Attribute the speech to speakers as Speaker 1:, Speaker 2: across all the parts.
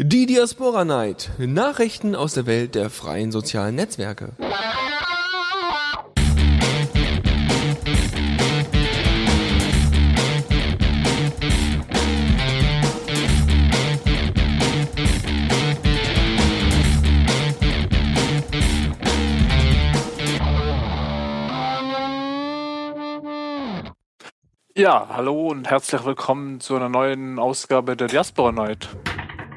Speaker 1: Die Diaspora Night. Nachrichten aus der Welt der freien sozialen Netzwerke.
Speaker 2: Ja, hallo und herzlich willkommen zu einer neuen Ausgabe der Diaspora Night.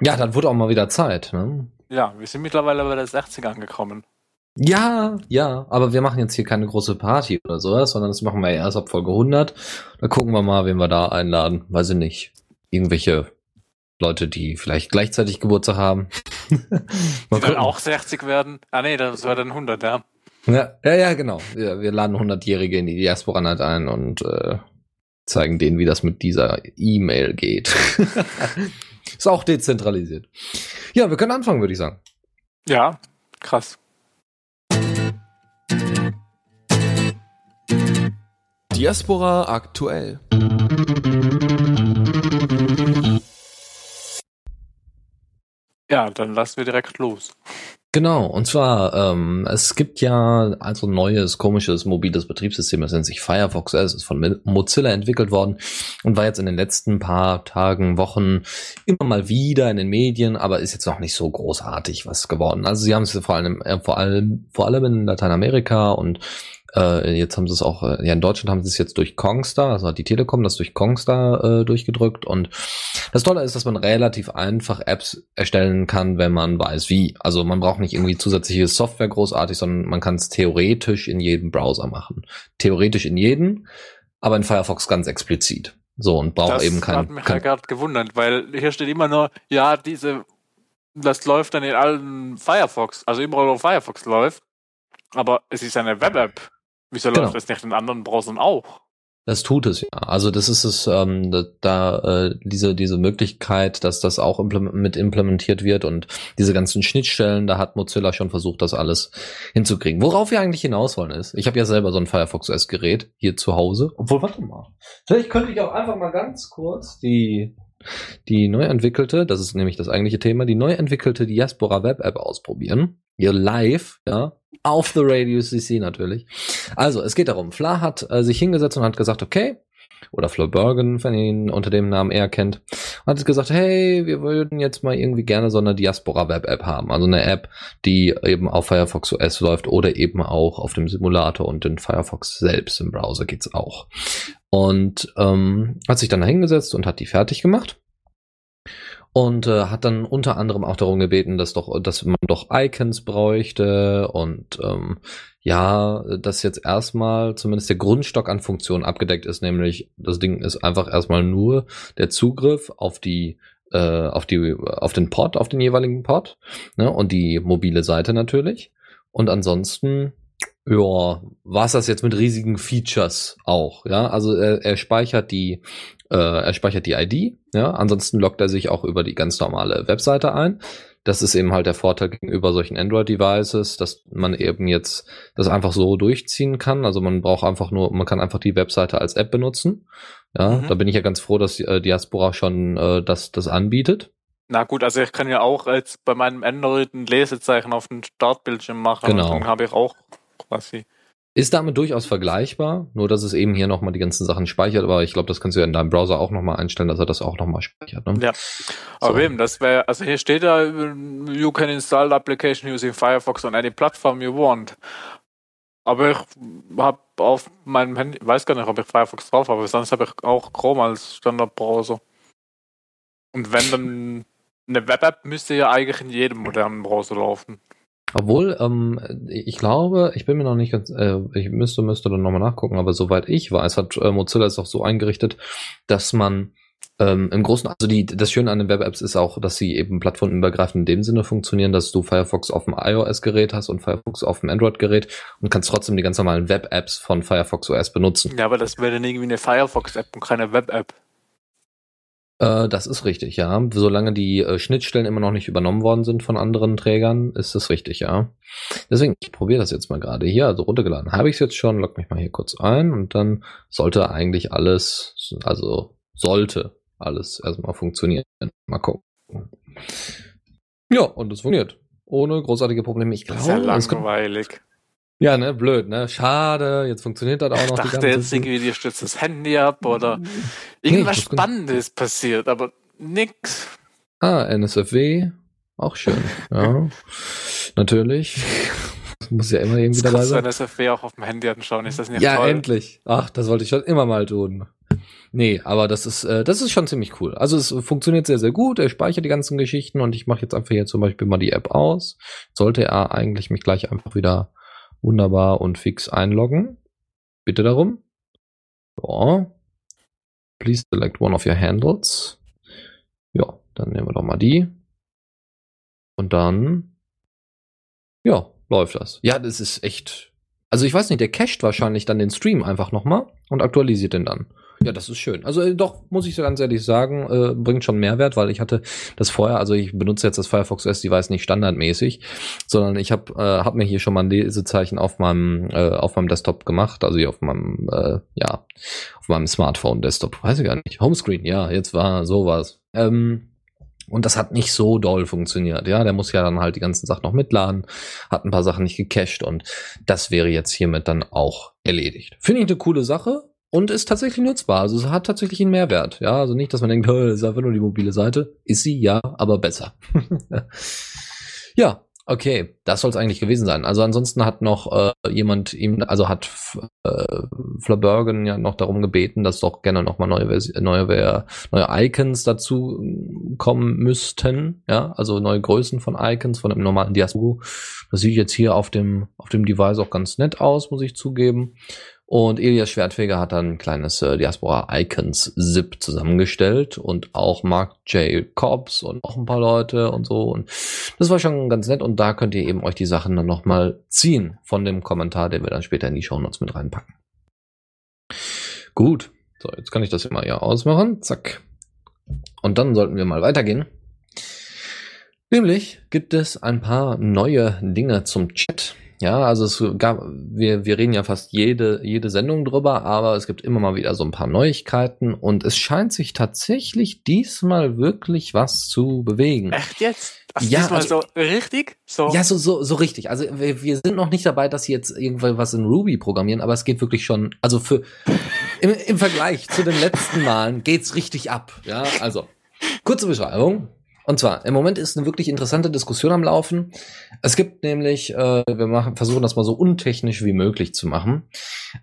Speaker 3: Ja, dann wurde auch mal wieder Zeit, ne?
Speaker 2: Ja, wir sind mittlerweile bei der 60 angekommen.
Speaker 3: Ja, ja, aber wir machen jetzt hier keine große Party oder sowas, sondern das machen wir erst ab Folge 100. Da gucken wir mal, wen wir da einladen. Weiß ich nicht. Irgendwelche Leute, die vielleicht gleichzeitig Geburtstag haben.
Speaker 2: die dann auch 60 werden. Ah nee, das war dann 100, ja.
Speaker 3: Ja, ja, ja genau. Wir, wir laden 100-Jährige in die Diaspora Night ein und äh, zeigen denen, wie das mit dieser E-Mail geht. Ist auch dezentralisiert. Ja, wir können anfangen, würde ich sagen.
Speaker 2: Ja, krass.
Speaker 1: Diaspora aktuell.
Speaker 2: Ja, dann lassen wir direkt los.
Speaker 3: Genau, und zwar, ähm, es gibt ja also ein neues, komisches, mobiles Betriebssystem, das nennt sich Firefox Es ist von Mozilla entwickelt worden und war jetzt in den letzten paar Tagen, Wochen immer mal wieder in den Medien, aber ist jetzt noch nicht so großartig was geworden. Also sie haben es vor allem, äh, vor allem, vor allem in Lateinamerika und äh, jetzt haben sie es auch, äh, ja in Deutschland haben sie es jetzt durch Kongstar, also hat die Telekom das durch Kongstar äh, durchgedrückt. Und das Tolle ist, dass man relativ einfach Apps erstellen kann, wenn man weiß wie. Also man braucht nicht irgendwie zusätzliche Software großartig, sondern man kann es theoretisch in jedem Browser machen. Theoretisch in jedem, aber in Firefox ganz explizit. So und braucht eben kein.
Speaker 2: Das hat mich kein, ja gerade gewundert, weil hier steht immer nur, ja, diese, das läuft dann in allen Firefox, also überall wo Firefox läuft. Aber es ist eine Web-App. Wieso genau. läuft das nicht in anderen Browsern auch?
Speaker 3: Das tut es ja. Also das ist es, ähm, da, da äh, diese diese Möglichkeit, dass das auch implement mit implementiert wird und diese ganzen Schnittstellen, da hat Mozilla schon versucht, das alles hinzukriegen. Worauf wir eigentlich hinaus wollen ist, ich habe ja selber so ein Firefox OS Gerät hier zu Hause. Obwohl, warte mal, vielleicht könnte ich auch einfach mal ganz kurz die die neu entwickelte, das ist nämlich das eigentliche Thema, die neu entwickelte Diaspora Web App ausprobieren. Hier live, ja, auf the Radio CC natürlich. Also, es geht darum, Fla hat äh, sich hingesetzt und hat gesagt, okay, oder Flo Bergen, wenn ihr ihn unter dem Namen eher kennt, hat gesagt, hey, wir würden jetzt mal irgendwie gerne so eine Diaspora Web App haben. Also eine App, die eben auf Firefox OS läuft oder eben auch auf dem Simulator und in Firefox selbst im Browser geht's auch. Und ähm, hat sich dann hingesetzt und hat die fertig gemacht und äh, hat dann unter anderem auch darum gebeten, dass doch, dass man doch Icons bräuchte. Und ähm, ja, dass jetzt erstmal zumindest der Grundstock an Funktionen abgedeckt ist, nämlich das Ding ist einfach erstmal nur der Zugriff auf die äh, auf die auf den Pod, auf den jeweiligen Pod ne, und die mobile Seite natürlich. Und ansonsten ja, war es das jetzt mit riesigen Features auch, ja? Also er, er speichert die äh, er speichert die ID, ja, ansonsten loggt er sich auch über die ganz normale Webseite ein. Das ist eben halt der Vorteil gegenüber solchen Android-Devices, dass man eben jetzt das einfach so durchziehen kann. Also man braucht einfach nur, man kann einfach die Webseite als App benutzen. Ja, mhm. da bin ich ja ganz froh, dass äh, Diaspora schon äh, das, das anbietet.
Speaker 2: Na gut, also ich kann ja auch jetzt bei meinem Android ein Lesezeichen auf den Startbildschirm machen.
Speaker 3: Genau.
Speaker 2: Und dann habe ich auch quasi
Speaker 3: ist damit durchaus vergleichbar, nur dass es eben hier nochmal die ganzen Sachen speichert, aber ich glaube, das kannst du ja in deinem Browser auch nochmal einstellen, dass er das auch nochmal speichert. Ne?
Speaker 2: Ja, aber so. eben, das wäre, also hier steht ja, you can install the application using Firefox on any platform you want. Aber ich habe auf meinem Handy, weiß gar nicht, ob ich Firefox drauf habe, sonst habe ich auch Chrome als Standardbrowser. Und wenn dann eine Web-App müsste ja eigentlich in jedem modernen Browser laufen.
Speaker 3: Obwohl, ähm, ich glaube, ich bin mir noch nicht ganz, äh, ich müsste, müsste dann nochmal nachgucken, aber soweit ich weiß, hat äh, Mozilla es auch so eingerichtet, dass man ähm, im Großen, also die, das Schöne an den Web-Apps ist auch, dass sie eben plattformübergreifend in dem Sinne funktionieren, dass du Firefox auf dem iOS-Gerät hast und Firefox auf dem Android-Gerät und kannst trotzdem die ganz normalen Web-Apps von Firefox OS benutzen.
Speaker 2: Ja, aber das wäre dann irgendwie eine Firefox-App und keine Web-App.
Speaker 3: Äh, das ist richtig, ja. Solange die äh, Schnittstellen immer noch nicht übernommen worden sind von anderen Trägern, ist das richtig, ja. Deswegen, ich probiere das jetzt mal gerade hier. Also runtergeladen habe ich es jetzt schon. Log mich mal hier kurz ein und dann sollte eigentlich alles, also sollte alles erstmal funktionieren. Mal gucken. Ja, und es funktioniert. Ohne großartige Probleme. Ich
Speaker 2: Das ist ja
Speaker 3: glaube,
Speaker 2: langweilig.
Speaker 3: Ja, ne, blöd, ne? Schade, jetzt funktioniert das auch
Speaker 2: Ich
Speaker 3: noch
Speaker 2: dachte jetzt irgendwie, dir stützt das Handy ab oder irgendwas
Speaker 3: das kann-
Speaker 2: Spannendes passiert, aber nix.
Speaker 3: Ah, NSFW, auch schön. ja, natürlich. Muss ja immer irgendwie
Speaker 2: Das
Speaker 3: dabei
Speaker 2: kannst du
Speaker 3: sein.
Speaker 2: in SFW auch auf dem Handy anschauen, ist das nicht
Speaker 3: Ja,
Speaker 2: toll?
Speaker 3: endlich. Ach, das wollte ich schon immer mal tun. Nee, aber das ist, äh, das ist schon ziemlich cool. Also es funktioniert sehr, sehr gut. Er speichert die ganzen Geschichten und ich mache jetzt einfach hier zum Beispiel mal die App aus. Sollte er eigentlich mich gleich einfach wieder wunderbar und fix einloggen. Bitte darum. Ja. Please select one of your handles. Ja, dann nehmen wir doch mal die. Und dann, ja, läuft das. Ja, das ist echt. Also ich weiß nicht, der cached wahrscheinlich dann den Stream einfach nochmal und aktualisiert den dann. Ja, das ist schön. Also äh, doch, muss ich so ganz ehrlich sagen, äh, bringt schon Mehrwert, weil ich hatte das vorher, also ich benutze jetzt das Firefox OS Device nicht standardmäßig, sondern ich habe äh, hab mir hier schon mal ein Lesezeichen auf meinem äh, auf meinem Desktop gemacht, also hier auf meinem äh, ja, auf meinem Smartphone Desktop, weiß ich gar nicht. Homescreen, ja, jetzt war sowas. Ähm, und das hat nicht so doll funktioniert. Ja, der muss ja dann halt die ganzen Sachen noch mitladen, hat ein paar Sachen nicht gecached und das wäre jetzt hiermit dann auch erledigt. Finde ich eine coole Sache und ist tatsächlich nutzbar. Also es hat tatsächlich einen Mehrwert. Ja, also nicht, dass man denkt, "Hö, das ist einfach nur die mobile Seite. Ist sie, ja, aber besser. ja, okay, das soll es eigentlich gewesen sein. Also ansonsten hat noch äh, jemand ihm, also hat äh, Flabergen ja noch darum gebeten, dass doch gerne noch mal neue, Versi- neue, neue Icons dazu mm, kommen müssten. Ja, also neue Größen von Icons von dem normalen Diaspora. Das sieht jetzt hier auf dem auf dem Device auch ganz nett aus, muss ich zugeben. Und Elias Schwertfeger hat dann ein kleines äh, Diaspora Icons Zip zusammengestellt und auch Mark J. Cobbs und noch ein paar Leute und so. Und das war schon ganz nett. Und da könnt ihr eben euch die Sachen dann nochmal ziehen von dem Kommentar, den wir dann später in die Show Notes mit reinpacken. Gut. So, jetzt kann ich das mal hier ausmachen. Zack. Und dann sollten wir mal weitergehen. Nämlich gibt es ein paar neue Dinge zum Chat. Ja, also es gab, wir, wir reden ja fast jede, jede Sendung drüber, aber es gibt immer mal wieder so ein paar Neuigkeiten und es scheint sich tatsächlich diesmal wirklich was zu bewegen.
Speaker 2: Echt jetzt? Also
Speaker 3: Ja,
Speaker 2: diesmal
Speaker 3: also-
Speaker 2: so richtig? So.
Speaker 3: Ja, so, so, so richtig. Also wir, wir sind noch nicht dabei, dass sie jetzt irgendwann was in Ruby programmieren, aber es geht wirklich schon, also für im, im Vergleich zu den letzten Malen geht's richtig ab. Ja, also kurze Beschreibung. Und zwar, im Moment ist eine wirklich interessante Diskussion am Laufen. Es gibt nämlich, äh, wir machen, versuchen das mal so untechnisch wie möglich zu machen.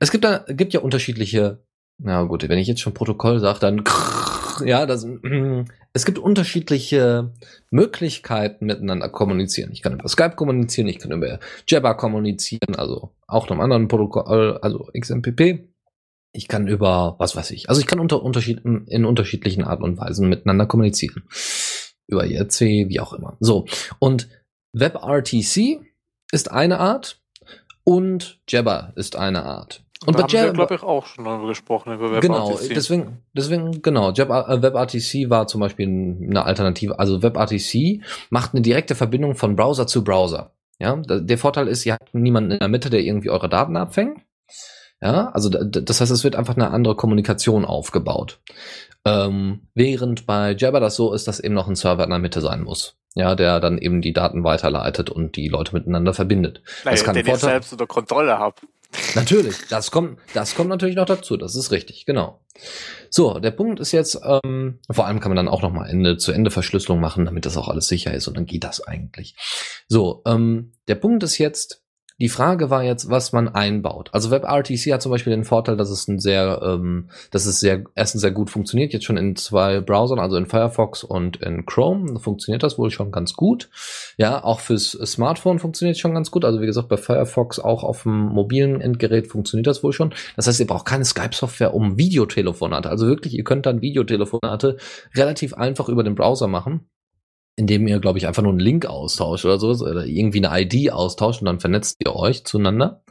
Speaker 3: Es gibt da, gibt ja unterschiedliche, na gut, wenn ich jetzt schon Protokoll sage, dann ja, das, es gibt unterschiedliche Möglichkeiten miteinander kommunizieren. Ich kann über Skype kommunizieren, ich kann über Jabber kommunizieren, also auch einem anderen Protokoll, also XMPP. Ich kann über, was weiß ich, also ich kann unter Unterschied, in unterschiedlichen Arten und Weisen miteinander kommunizieren. Über IRC, wie auch immer. So. Und WebRTC ist eine Art und Jabber ist eine Art. Und
Speaker 2: da
Speaker 3: bei
Speaker 2: haben wir,
Speaker 3: Jabber,
Speaker 2: glaube ich, auch schon darüber gesprochen, über
Speaker 3: Genau,
Speaker 2: WebRTC.
Speaker 3: deswegen, deswegen, genau, Jab, äh, WebRTC war zum Beispiel eine Alternative. Also WebRTC macht eine direkte Verbindung von Browser zu Browser. Ja, der Vorteil ist, ihr habt niemanden in der Mitte, der irgendwie eure Daten abfängt. Ja, also das heißt, es wird einfach eine andere Kommunikation aufgebaut. Ähm, während bei Jabber das so ist, dass eben noch ein Server in der Mitte sein muss. Ja, der dann eben die Daten weiterleitet und die Leute miteinander verbindet.
Speaker 2: naja,
Speaker 3: das kann
Speaker 2: den ich
Speaker 3: Vorteil-
Speaker 2: selbst unter Kontrolle habe.
Speaker 3: Natürlich, das kommt, das kommt natürlich noch dazu. Das ist richtig, genau. So, der Punkt ist jetzt, ähm, vor allem kann man dann auch noch mal Ende zu Ende Verschlüsselung machen, damit das auch alles sicher ist und dann geht das eigentlich. So, ähm, der Punkt ist jetzt, die Frage war jetzt, was man einbaut. Also WebRTC hat zum Beispiel den Vorteil, dass es ein sehr, ähm, dass es sehr, erstens sehr gut funktioniert, jetzt schon in zwei Browsern, also in Firefox und in Chrome, funktioniert das wohl schon ganz gut. Ja, auch fürs Smartphone funktioniert es schon ganz gut. Also wie gesagt, bei Firefox auch auf dem mobilen Endgerät funktioniert das wohl schon. Das heißt, ihr braucht keine Skype-Software um Videotelefonate. Also wirklich, ihr könnt dann Videotelefonate relativ einfach über den Browser machen indem ihr, glaube ich, einfach nur einen Link austauscht oder so, oder irgendwie eine ID austauscht und dann vernetzt ihr euch zueinander.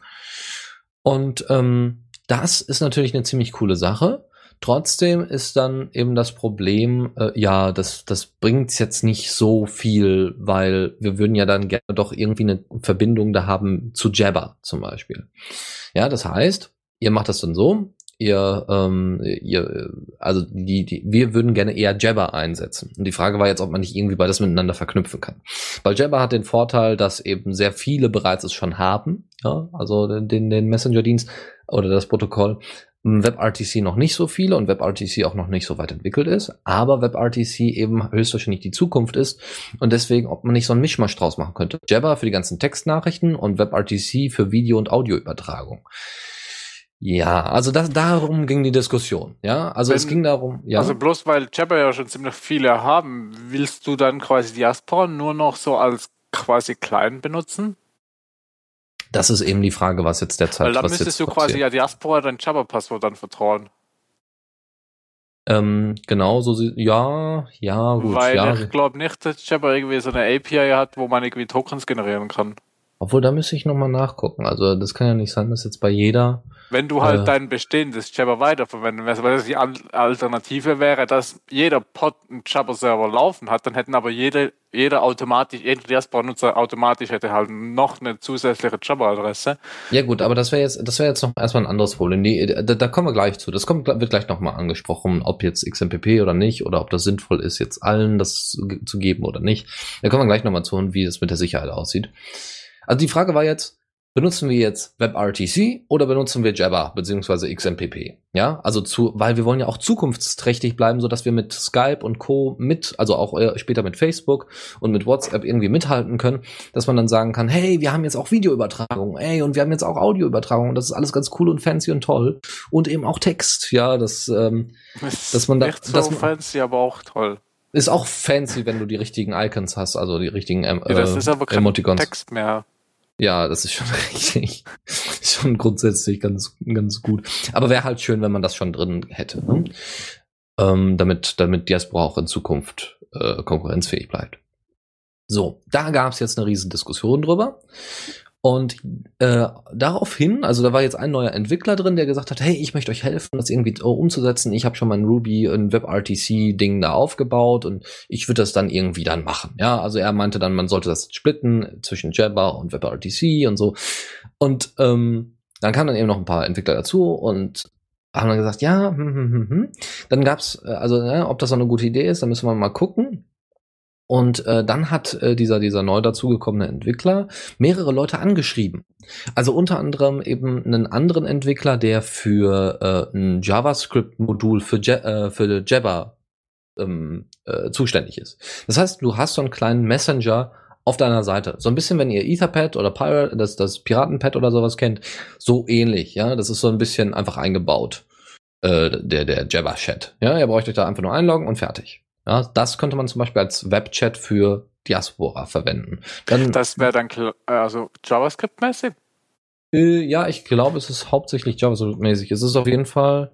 Speaker 3: Und ähm, das ist natürlich eine ziemlich coole Sache. Trotzdem ist dann eben das Problem, äh, ja, das, das bringt jetzt nicht so viel, weil wir würden ja dann gerne doch irgendwie eine Verbindung da haben zu Jabber zum Beispiel. Ja, das heißt, ihr macht das dann so, ihr, ähm, ihr, also die, die, wir würden gerne eher Jabber einsetzen. Und die Frage war jetzt, ob man nicht irgendwie beides miteinander verknüpfen kann. Weil Jabber hat den Vorteil, dass eben sehr viele bereits es schon haben, ja, also den, den Messenger-Dienst oder das Protokoll. WebRTC noch nicht so viele und WebRTC auch noch nicht so weit entwickelt ist, aber WebRTC eben höchstwahrscheinlich die Zukunft ist und deswegen, ob man nicht so ein Mischmasch draus machen könnte. Jabber für die ganzen Textnachrichten und WebRTC für Video- und Audioübertragung. Ja, also das, darum ging die Diskussion. Ja, also
Speaker 2: Wenn-
Speaker 3: es ging darum. Ja,
Speaker 2: Also bloß weil Jabber ja schon ziemlich viele haben, willst du dann quasi Diaspora nur noch so als quasi klein benutzen?
Speaker 3: das ist eben die Frage, was jetzt derzeit
Speaker 2: Weil dann müsstest du quasi
Speaker 3: passiert.
Speaker 2: ja Diaspora dein Jabber-Passwort dann vertrauen.
Speaker 3: Ähm, genau so ja, ja, gut,
Speaker 2: Weil
Speaker 3: ja.
Speaker 2: ich glaube nicht, dass Jabber irgendwie so eine API hat, wo man irgendwie Tokens generieren kann.
Speaker 3: Obwohl, da müsste ich nochmal nachgucken. Also das kann ja nicht sein, dass jetzt bei jeder.
Speaker 2: Wenn du halt
Speaker 3: Äh.
Speaker 2: dein bestehendes Jabber weiterverwenden willst, weil das die Al- Alternative wäre, dass jeder Pod einen Jabber-Server laufen hat, dann hätten aber jede, jeder automatisch, jeder Diaspora-Nutzer automatisch hätte halt noch eine zusätzliche Jabber-Adresse.
Speaker 3: Ja gut, aber das wäre jetzt, das wäre jetzt noch erstmal ein anderes Problem. Die, da, da kommen wir gleich zu. Das kommt, wird gleich nochmal angesprochen, ob jetzt XMPP oder nicht oder ob das sinnvoll ist, jetzt allen das zu, zu geben oder nicht. Da kommen wir gleich nochmal zu und wie es mit der Sicherheit aussieht. Also die Frage war jetzt, benutzen wir jetzt WebRTC oder benutzen wir Jabber beziehungsweise XMPP? Ja, also zu, weil wir wollen ja auch zukunftsträchtig bleiben, so dass wir mit Skype und Co. mit, also auch äh, später mit Facebook und mit WhatsApp irgendwie mithalten können, dass man dann sagen kann, hey, wir haben jetzt auch Videoübertragung, ey, und wir haben jetzt auch Audioübertragung und das ist alles ganz cool und fancy und toll und eben auch Text, ja, das ähm,
Speaker 2: Ist
Speaker 3: Dass man da-
Speaker 2: nicht so
Speaker 3: dass man-
Speaker 2: fancy, aber auch toll.
Speaker 3: ist auch fancy, wenn du die richtigen Icons hast, also die richtigen ähm,
Speaker 2: Ja, das
Speaker 3: äh,
Speaker 2: ist aber kein
Speaker 3: Emoticons.
Speaker 2: Text mehr.
Speaker 3: Ja, das ist schon richtig. schon grundsätzlich ganz, ganz gut. Aber wäre halt schön, wenn man das schon drin hätte. Ne? Ähm, damit, damit Diaspora auch in Zukunft äh, konkurrenzfähig bleibt. So, da gab es jetzt eine riesen Diskussion drüber. Und äh, daraufhin, also da war jetzt ein neuer Entwickler drin, der gesagt hat, hey, ich möchte euch helfen, das irgendwie umzusetzen. Ich habe schon mein Ruby ein WebRTC-Ding da aufgebaut und ich würde das dann irgendwie dann machen. Ja, also er meinte dann, man sollte das splitten zwischen Jabber und WebRTC und so. Und ähm, dann kamen dann eben noch ein paar Entwickler dazu und haben dann gesagt, ja, hm, hm, hm, hm. dann gab's, äh, also äh, ob das so eine gute Idee ist, dann müssen wir mal gucken. Und äh, dann hat äh, dieser, dieser neu dazugekommene Entwickler mehrere Leute angeschrieben. Also unter anderem eben einen anderen Entwickler, der für äh, ein JavaScript-Modul für, Ja- äh, für Jabber ähm, äh, zuständig ist. Das heißt, du hast so einen kleinen Messenger auf deiner Seite. So ein bisschen, wenn ihr Etherpad oder Pirate, das, das Piratenpad oder sowas kennt, so ähnlich, ja. Das ist so ein bisschen einfach eingebaut. Äh, der, der Jabber-Chat. Ja, ihr braucht euch da einfach nur einloggen und fertig. Ja, das könnte man zum Beispiel als Webchat für Diaspora verwenden. Dann,
Speaker 2: Das wäre dann äh, also JavaScript-mäßig.
Speaker 3: äh, ja, ich glaube, es ist hauptsächlich JavaScript-mäßig. Es ist auf jeden Fall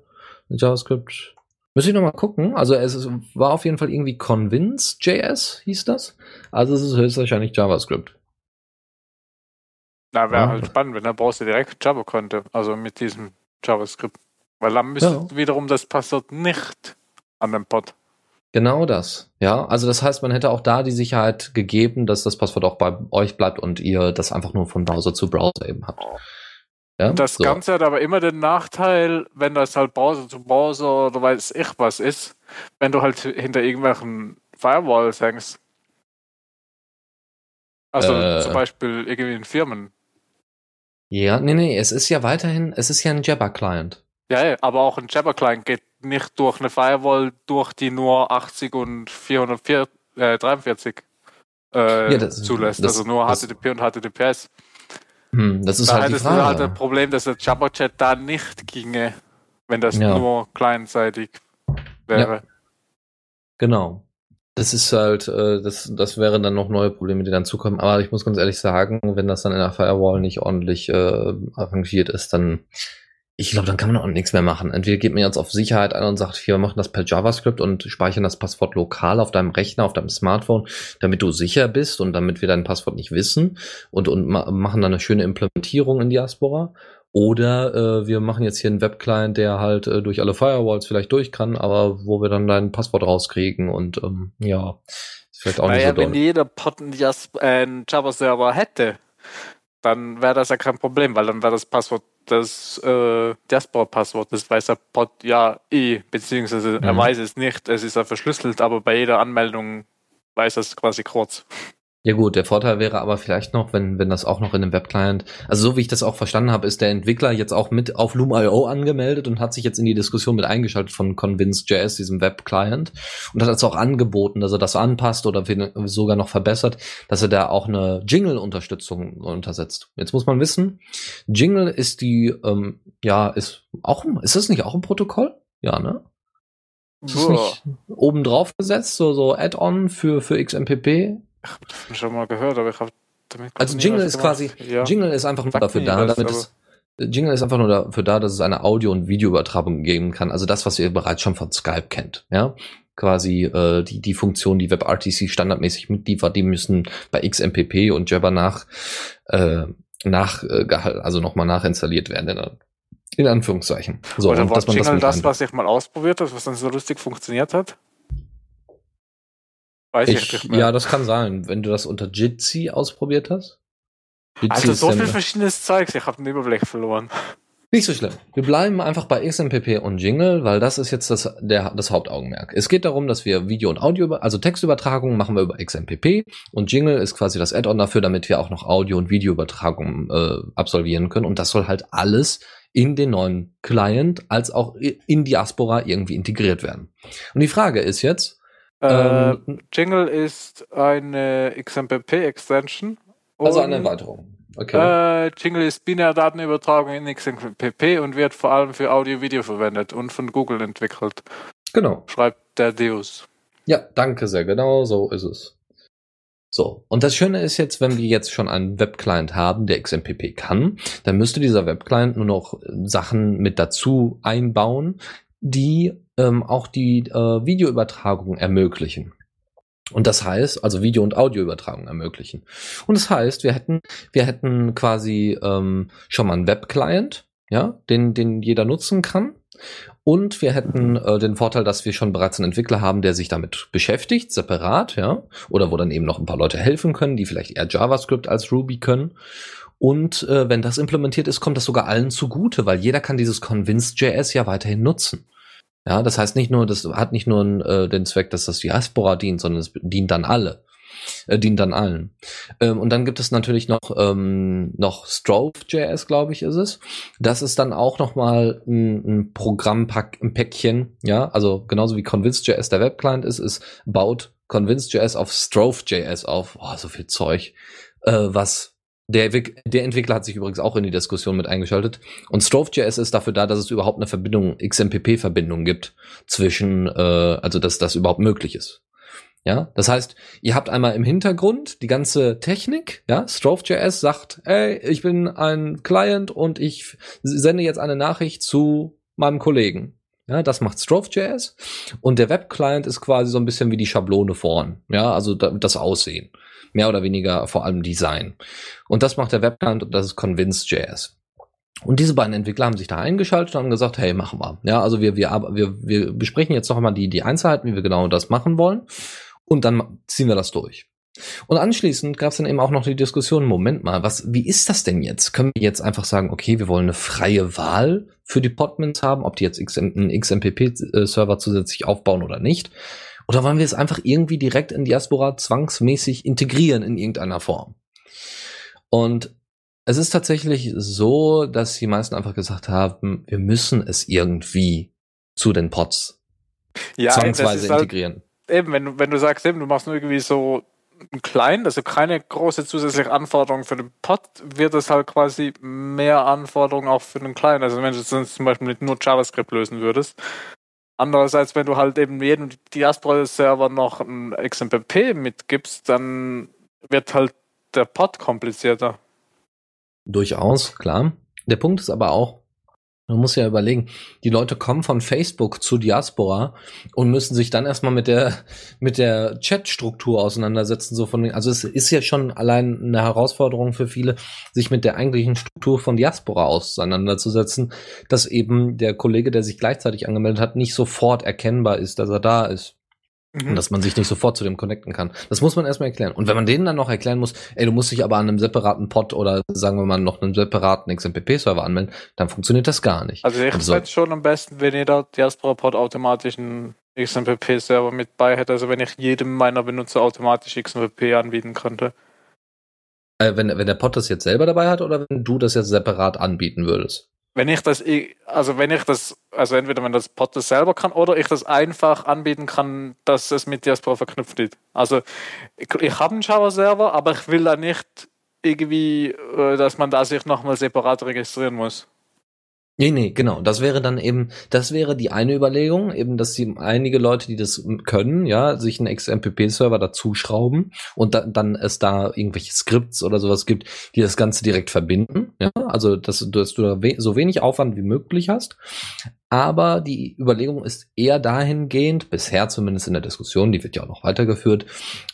Speaker 3: JavaScript. Müsste ich noch mal gucken. Also es ist, war auf jeden Fall irgendwie Convince.js, hieß das. Also es ist höchstwahrscheinlich JavaScript.
Speaker 2: Na, wäre
Speaker 3: Ja.
Speaker 2: halt spannend, wenn er brauchst du direkt Java konnte, also mit diesem JavaScript. Weil dann müsste
Speaker 3: Ja.
Speaker 2: wiederum das Passwort nicht an dem Pod.
Speaker 3: Genau das. Ja, also das heißt, man hätte auch da die Sicherheit gegeben, dass das Passwort auch bei euch bleibt und ihr das einfach nur von Browser zu Browser eben habt. Ja,
Speaker 2: Das
Speaker 3: so.
Speaker 2: Ganze hat aber immer den Nachteil, wenn das halt Browser zu Browser oder weiß ich was ist, wenn du halt hinter irgendwelchen Firewalls hängst. Also
Speaker 3: Äh.
Speaker 2: zum Beispiel irgendwie in Firmen.
Speaker 3: Ja, nee, nee, es ist ja weiterhin, es ist ja ein Jabber-Client.
Speaker 2: Ja, ja, aber auch ein Jabber-Client geht nicht durch eine Firewall, durch die nur 80 und 443 äh,
Speaker 3: Ja, das-
Speaker 2: zulässt.
Speaker 3: das-
Speaker 2: also nur
Speaker 3: das-
Speaker 2: HTTP und HTTPS.
Speaker 3: Hm, das ist
Speaker 2: da
Speaker 3: halt die
Speaker 2: halt
Speaker 3: Frage.
Speaker 2: das Problem, dass der Jabber-Chat da nicht ginge, wenn das
Speaker 3: Ja.
Speaker 2: nur clientseitig wäre.
Speaker 3: Genau. Das ist halt, äh, das, das wären dann noch neue Probleme, die dann zukommen. Aber ich muss ganz ehrlich sagen, wenn das dann in der Firewall nicht ordentlich äh, arrangiert ist, dann, ich glaube, dann kann man auch nichts mehr machen. Entweder geht man jetzt auf Sicherheit ein und sagt, hier, wir machen das per JavaScript und speichern das Passwort lokal auf deinem Rechner, auf deinem Smartphone, damit du sicher bist und damit wir dein Passwort nicht wissen und, und ma machen dann eine schöne Implementierung in Diaspora. Oder äh, wir machen jetzt hier einen Webclient, der halt äh, durch alle Firewalls vielleicht durch kann, aber wo wir dann dein Passwort rauskriegen und ähm, ja, ist vielleicht auch nicht
Speaker 2: naja,
Speaker 3: so doll.
Speaker 2: wenn jeder Pod einen äh, Java-Server hätte, dann wäre das ja kein Problem, weil dann wäre das Passwort das äh, Diaspora-Passwort, das weiß der Pod ja eh, beziehungsweise mhm. er weiß es nicht, es ist ja verschlüsselt, aber bei jeder Anmeldung weiß es quasi kurz.
Speaker 3: Ja gut, der Vorteil wäre aber vielleicht noch, wenn, wenn das auch noch in einem Webclient, also so wie ich das auch verstanden habe, ist der Entwickler jetzt auch mit auf Loom.io angemeldet und hat sich jetzt in die Diskussion mit eingeschaltet von Convince.js, diesem Webclient, und hat jetzt auch angeboten, dass er das anpasst oder sogar noch verbessert, dass er da auch eine Jingle-Unterstützung untersetzt. Jetzt muss man wissen, Jingle ist die, ähm, ja, ist auch, ist das nicht auch ein Protokoll? Ja, ne? Ist das nicht oben drauf gesetzt, so, so Add-on für, für XMPP?
Speaker 2: Ich habe schon mal gehört, aber ich habe
Speaker 3: damit. Also Jingle ist quasi, ja. Jingle ist einfach nur Sag dafür da, das, damit es, Jingle ist einfach nur dafür da, dass es eine Audio- und Videoübertragung geben kann. Also das, was ihr bereits schon von Skype kennt, ja. Quasi äh, die, die Funktion, die WebRTC standardmäßig mitliefert, die müssen bei XMPP und Jabber nach, äh, nach äh, also nochmal nachinstalliert werden. In, in Anführungszeichen.
Speaker 2: So, Oder war Jingle das, das was ich mal ausprobiert habe, was dann so lustig funktioniert hat?
Speaker 3: Weiß ich, ich. Ja, das kann sein, wenn du das unter Jitsi ausprobiert hast.
Speaker 2: Jitsi also so viel verschiedenes Zeugs, ich habe den Überblick verloren.
Speaker 3: Nicht so schlimm. Wir bleiben einfach bei XMPP und Jingle, weil das ist jetzt das, der, das Hauptaugenmerk. Es geht darum, dass wir Video und Audio, also Textübertragungen machen wir über XMPP und Jingle ist quasi das Add-on dafür, damit wir auch noch Audio- und Videoübertragungen äh, absolvieren können. Und das soll halt alles in den neuen Client als auch in Diaspora irgendwie integriert werden. Und die Frage ist jetzt,
Speaker 2: äh, ähm, Jingle ist eine XMPP-Extension.
Speaker 3: Also eine Erweiterung.
Speaker 2: Okay. Äh, Jingle ist Binärdatenübertragung in XMPP und wird vor allem für Audio-Video verwendet und von Google entwickelt.
Speaker 3: Genau.
Speaker 2: Schreibt der Deus.
Speaker 3: Ja, danke sehr. Genau so ist es. So, und das Schöne ist jetzt, wenn wir jetzt schon einen Webclient haben, der XMPP kann, dann müsste dieser Webclient nur noch Sachen mit dazu einbauen, die ähm, auch die äh, Videoübertragung ermöglichen. Und das heißt, also Video- und Audioübertragung ermöglichen. Und das heißt, wir hätten, wir hätten quasi ähm, schon mal einen Webclient, ja, den, den jeder nutzen kann. Und wir hätten äh, den Vorteil, dass wir schon bereits einen Entwickler haben, der sich damit beschäftigt, separat, ja, oder wo dann eben noch ein paar Leute helfen können, die vielleicht eher JavaScript als Ruby können. Und äh, wenn das implementiert ist, kommt das sogar allen zugute, weil jeder kann dieses Convince.js ja weiterhin nutzen. Ja, das heißt nicht nur, das hat nicht nur äh, den Zweck, dass das Diaspora dient, sondern es dient dann alle. Äh, dient dann allen. Ähm, und dann gibt es natürlich noch, ähm, noch Strove.js, glaube ich, ist es. Das ist dann auch nochmal ein, ein Programmpack, ein Päckchen, ja, also genauso wie Convince.js der Webclient ist, ist baut Convince.js auf Strove.js auf. Oh, so viel Zeug. Äh, was der, der Entwickler hat sich übrigens auch in die Diskussion mit eingeschaltet. Und Strove.js ist dafür da, dass es überhaupt eine Verbindung, XMPP-Verbindung gibt zwischen, äh, also dass das überhaupt möglich ist. Ja, das heißt, ihr habt einmal im Hintergrund die ganze Technik, ja, Strove.js sagt, ey, ich bin ein Client und ich sende jetzt eine Nachricht zu meinem Kollegen. Ja, das macht Strove.js und der Web-Client ist quasi so ein bisschen wie die Schablone vorn, ja, also das Aussehen mehr oder weniger vor allem Design. Und das macht der Webclient und das ist Convince.js. Und diese beiden Entwickler haben sich da eingeschaltet und haben gesagt, hey, machen wir. Ja, also wir, wir, wir, wir besprechen jetzt noch mal die, die Einzelheiten, wie wir genau das machen wollen. Und dann ziehen wir das durch. Und anschließend gab es dann eben auch noch die Diskussion, Moment mal, was, wie ist das denn jetzt? Können wir jetzt einfach sagen, okay, wir wollen eine freie Wahl für die Podmans haben, ob die jetzt einen XMPP-Server zusätzlich aufbauen oder nicht? Oder wollen wir es einfach irgendwie direkt in Diaspora zwangsmäßig integrieren in irgendeiner Form? Und es ist tatsächlich so, dass die meisten einfach gesagt haben, wir müssen es irgendwie zu den Pods
Speaker 2: ja, zwangsweise halt integrieren. Eben, wenn du, wenn du sagst, eben, du machst nur irgendwie so einen kleinen, also keine große zusätzliche Anforderung für den Pod, wird es halt quasi mehr Anforderungen auch für den kleinen. Also wenn du es zum Beispiel mit nur JavaScript lösen würdest, Andererseits, wenn du halt eben jedem Diaspora-Server noch ein XMPP mitgibst, dann wird halt der Pod komplizierter.
Speaker 3: Durchaus, klar. Der Punkt ist aber auch, man muss ja überlegen, die Leute kommen von Facebook zu Diaspora und müssen sich dann erstmal mit der, mit der Chat-Struktur auseinandersetzen, so von, also es ist ja schon allein eine Herausforderung für viele, sich mit der eigentlichen Struktur von Diaspora auseinanderzusetzen, dass eben der Kollege, der sich gleichzeitig angemeldet hat, nicht sofort erkennbar ist, dass er da ist. Mhm. Und dass man sich nicht sofort zu dem connecten kann. Das muss man erstmal erklären. Und wenn man denen dann noch erklären muss, ey, du musst dich aber an einem separaten Pod oder sagen wir mal noch einen separaten XMPP-Server anmelden, dann funktioniert das gar nicht.
Speaker 2: Also ich
Speaker 3: so.
Speaker 2: fände schon am besten, wenn jeder Diaspora-Pod automatisch einen XMPP-Server mit bei hätte. Also wenn ich jedem meiner Benutzer automatisch XMPP anbieten könnte.
Speaker 3: Äh, wenn, wenn der Pod das jetzt selber dabei hat oder wenn du das jetzt separat anbieten würdest?
Speaker 2: Wenn ich das, also wenn ich das, also entweder wenn das Pod das selber kann oder ich das einfach anbieten kann, dass es mit Diaspora verknüpft ist. Also ich, ich habe einen Shower-Server, aber ich will da nicht irgendwie, äh, dass man da sich nochmal separat registrieren muss.
Speaker 3: Nee, nee, genau. Das wäre dann eben, das wäre die eine Überlegung, eben, dass sie einige Leute, die das können, ja, sich einen XMPP-Server dazu schrauben und da, dann es da irgendwelche Skripts oder sowas gibt, die das Ganze direkt verbinden, ja, also, dass, dass du da we so wenig Aufwand wie möglich hast. Aber die Überlegung ist eher dahingehend, bisher zumindest in der Diskussion, die wird ja auch noch weitergeführt,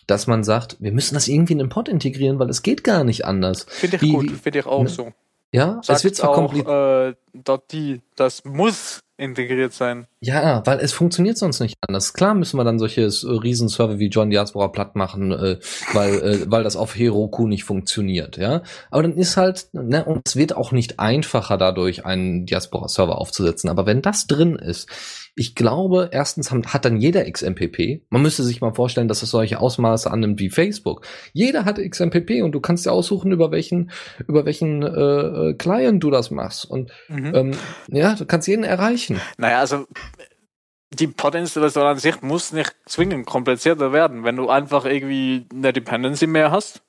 Speaker 3: dass man sagt, wir müssen das irgendwie in den Pod integrieren, weil es geht gar nicht anders.
Speaker 2: Finde ich wie, gut, finde ich auch ne? so.
Speaker 3: Ja,
Speaker 2: Sagt es wird zwar kompliziert. Äh, die, das muss integriert sein.
Speaker 3: Ja, weil es funktioniert sonst nicht anders. Klar müssen wir dann solche äh, Riesenserver wie John Diaspora platt machen, äh, weil, äh, weil das auf Heroku nicht funktioniert, ja. Aber dann ist halt, ne, und es wird auch nicht einfacher dadurch, einen Diaspora-Server aufzusetzen. Aber wenn das drin ist, ich glaube, erstens hat dann jeder XMPP. Man müsste sich mal vorstellen, dass es solche Ausmaße annimmt wie Facebook. Jeder hat XMPP und du kannst dir aussuchen, über welchen, über welchen äh, äh Client du das machst. Und mhm. ähm, ja, du kannst jeden erreichen.
Speaker 2: Naja, also die Pod-Installation an sich muss nicht zwingend komplizierter werden, wenn du einfach irgendwie eine Dependency mehr hast.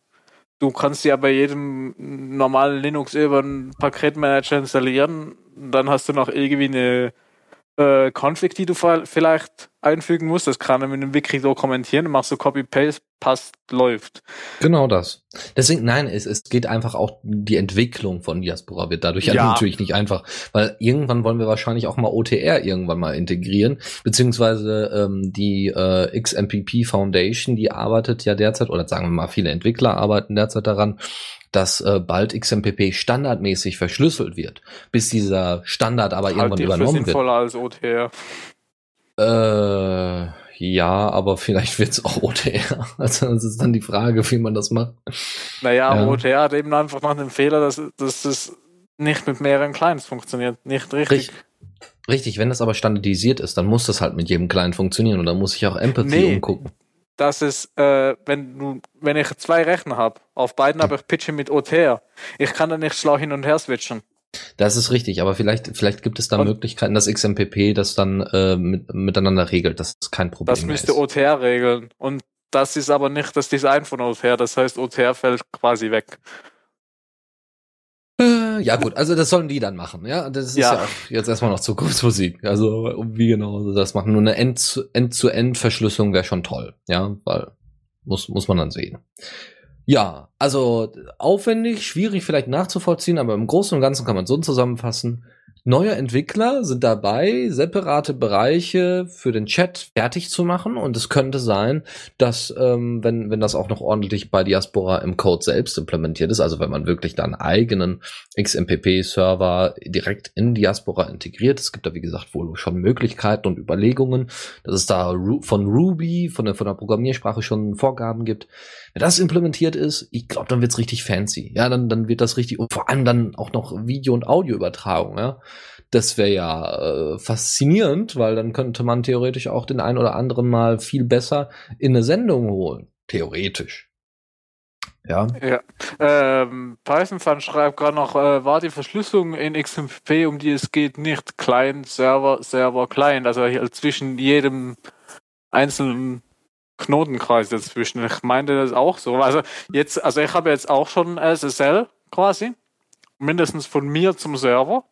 Speaker 2: Du kannst ja bei jedem normalen Linux über einen Paketmanager installieren. Dann hast du noch irgendwie eine äh, Config, die du vielleicht einfügen musst. Das kann er mit einem Wiki dokumentieren, machst du Copy-Paste, passt, läuft.
Speaker 3: Genau das. Deswegen, nein, es, es geht einfach auch, die Entwicklung von Diaspora wird dadurch ja. natürlich nicht einfach, weil irgendwann wollen wir wahrscheinlich auch mal OTR irgendwann mal integrieren, beziehungsweise ähm, die äh, XMPP Foundation, die arbeitet ja derzeit, oder sagen wir mal, viele Entwickler arbeiten derzeit daran, dass äh, bald XMPP standardmäßig verschlüsselt wird, bis dieser Standard aber halt irgendwann übernommen wird.
Speaker 2: sinnvoller als OTR.
Speaker 3: Äh, ja, aber vielleicht wird es auch OTR. Also das ist dann die Frage, wie man das macht.
Speaker 2: Naja, ja. OTR hat eben einfach noch den Fehler, dass, dass das nicht mit mehreren Clients funktioniert. Nicht richtig. richtig.
Speaker 3: Wenn das aber standardisiert ist, dann muss das halt mit jedem Client funktionieren und dann muss ich auch Empathy nee, umgucken
Speaker 2: dass es, äh, wenn du, wenn ich zwei Rechner habe, auf beiden habe ich Pitchen mit OTR. Ich kann da nicht schlau hin und her switchen.
Speaker 3: Das ist richtig, aber vielleicht, vielleicht gibt es da und Möglichkeiten, dass XMPP das dann äh, mit, miteinander regelt. Das ist kein Problem.
Speaker 2: Das müsste. OTR regeln. Und das ist aber nicht das Design von OTR. Das heißt, OTR fällt quasi weg.
Speaker 3: Äh, ja gut, also das sollen die dann machen, ja. Das ist ja, ja jetzt erstmal noch Zukunftsmusik. Also wie genau sie das machen. Nur eine End-zu-End-Verschlüsselung wäre schon toll, ja, weil muss, muss man dann sehen. Ja, also aufwendig, schwierig vielleicht nachzuvollziehen, aber im Großen und Ganzen kann man so zusammenfassen. Neue Entwickler sind dabei, separate Bereiche für den Chat fertig zu machen und es könnte sein, dass ähm, wenn wenn das auch noch ordentlich bei Diaspora im Code selbst implementiert ist, also wenn man wirklich dann eigenen XMPP-Server direkt in Diaspora integriert, es gibt da wie gesagt wohl schon Möglichkeiten und Überlegungen, dass es da von Ruby von der von der Programmiersprache schon Vorgaben gibt. Wenn das implementiert ist, ich glaube, dann wird's richtig fancy. Ja, dann dann wird das richtig und vor allem dann auch noch Video und Audioübertragung. Ja das wäre ja äh, faszinierend, weil dann könnte man theoretisch auch den ein oder anderen mal viel besser in eine Sendung holen. Theoretisch. Ja.
Speaker 2: ja. Ähm, Python-Fan schreibt gerade noch, äh, war die Verschlüsselung in XMPP, um die es geht, nicht Client, Server, Server, Client, also zwischen jedem einzelnen Knotenkreis dazwischen. Ich meinte das auch so. Also jetzt, also ich habe jetzt auch schon SSL quasi, mindestens von mir zum Server.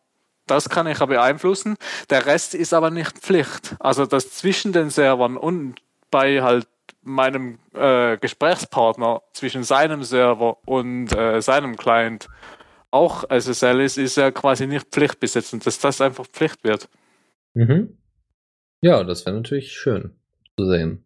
Speaker 2: Das kann ich aber beeinflussen. Der Rest ist aber nicht Pflicht. Also das zwischen den Servern und bei halt meinem äh, Gesprächspartner zwischen seinem Server und äh, seinem Client auch SSL ist, ist ja quasi nicht pflichtbesetzend, dass das einfach Pflicht wird.
Speaker 3: Mhm. Ja, das wäre natürlich schön zu sehen.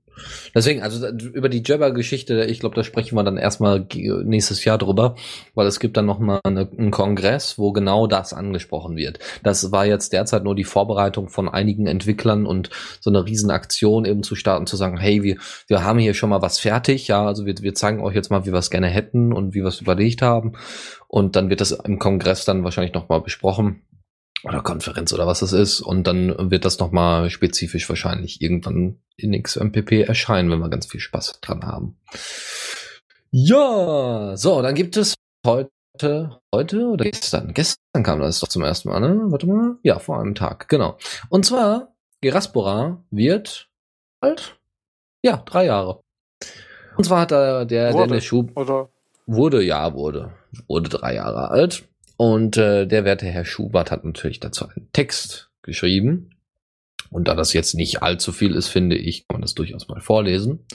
Speaker 3: Deswegen, also über die Jabber-Geschichte, ich glaube, da sprechen wir dann erstmal nächstes Jahr drüber, weil es gibt dann nochmal eine, einen Kongress, wo genau das angesprochen wird. Das war jetzt derzeit nur die Vorbereitung von einigen Entwicklern und so eine Riesenaktion eben zu starten, zu sagen, hey, wir, wir haben hier schon mal was fertig, ja, also wir, wir zeigen euch jetzt mal, wie wir es gerne hätten und wie wir es überlegt haben. Und dann wird das im Kongress dann wahrscheinlich nochmal besprochen oder Konferenz oder was das ist. Und dann wird das nochmal spezifisch wahrscheinlich irgendwann in XMPP erscheinen, wenn wir ganz viel Spaß dran haben. Ja, so, dann gibt es heute, heute oder gestern? Gestern kam das doch zum ersten Mal, ne? Warte mal. Ja, vor einem Tag, genau. Und zwar, Geraspora wird alt. Ja, drei Jahre. Und zwar hat da der,
Speaker 2: Wurde,
Speaker 3: Dennis Schub,
Speaker 2: Oder?
Speaker 3: wurde, ja, wurde, wurde drei Jahre alt. Und äh, der werte Herr Schubert hat natürlich dazu einen Text geschrieben. Und da das jetzt nicht allzu viel ist, finde ich, kann man das durchaus mal vorlesen.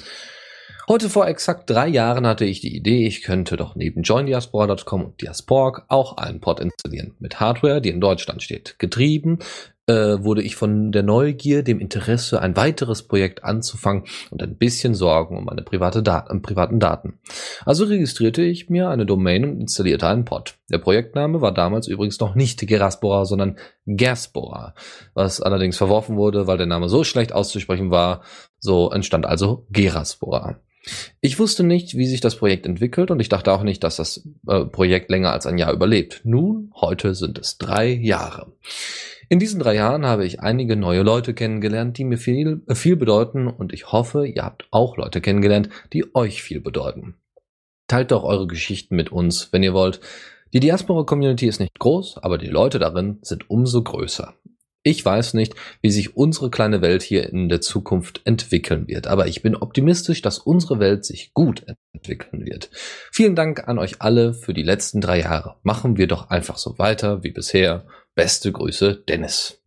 Speaker 3: Heute vor exakt drei Jahren hatte ich die Idee, ich könnte doch neben joindiaspora.com und Diasporg auch einen Pod installieren mit Hardware, die in Deutschland steht. Getrieben äh, wurde ich von der Neugier, dem Interesse, ein weiteres Projekt anzufangen und ein bisschen Sorgen um meine private Dat um privaten Daten. Also registrierte ich mir eine Domain und installierte einen Pod. Der Projektname war damals übrigens noch nicht Geraspora, sondern Gaspora, was allerdings verworfen wurde, weil der Name so schlecht auszusprechen war. So entstand also Geraspora. Ich wusste nicht, wie sich das Projekt entwickelt und ich dachte auch nicht, dass das äh, Projekt länger als ein Jahr überlebt. Nun, heute sind es drei Jahre. In diesen drei Jahren habe ich einige neue Leute kennengelernt, die mir viel, äh, viel bedeuten und ich hoffe, ihr habt auch Leute kennengelernt, die euch viel bedeuten. Teilt doch eure Geschichten mit uns, wenn ihr wollt. Die Diaspora-Community ist nicht groß, aber die Leute darin sind umso größer. Ich weiß nicht, wie sich unsere kleine Welt hier in der Zukunft entwickeln wird, aber ich bin optimistisch, dass unsere Welt sich gut entwickeln wird. Vielen Dank an euch alle für die letzten drei Jahre. Machen wir doch einfach so weiter wie bisher. Beste Grüße, Dennis.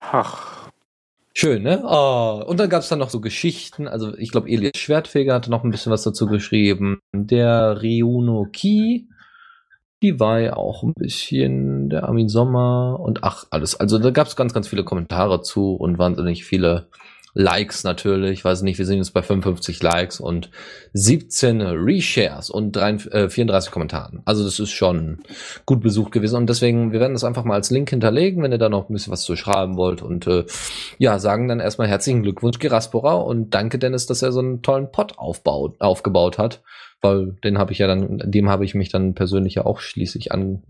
Speaker 2: Ach,
Speaker 3: Schön, ne? Oh, und dann gab's dann noch so Geschichten. Also ich glaube, Elias Schwertfeger hatte noch ein bisschen was dazu geschrieben. Der Ryuno Ki, die war auch ein bisschen, der Armin Sommer und ach, alles. Also da gab's ganz, ganz viele Kommentare zu und wahnsinnig viele Likes natürlich. Ich weiß nicht, wir sind jetzt bei 55 Likes und 17 Reshares und 33, äh, 34 Kommentaren. Also das ist schon gut besucht gewesen und deswegen, wir werden das einfach mal als Link hinterlegen, wenn ihr da noch ein bisschen was zu schreiben wollt und äh, ja, sagen dann erstmal herzlichen Glückwunsch Geraspora und danke Dennis, dass er so einen tollen Pod aufbaut, aufgebaut hat, weil den habe ich ja dann, dem habe ich mich dann persönlich ja auch schließlich an,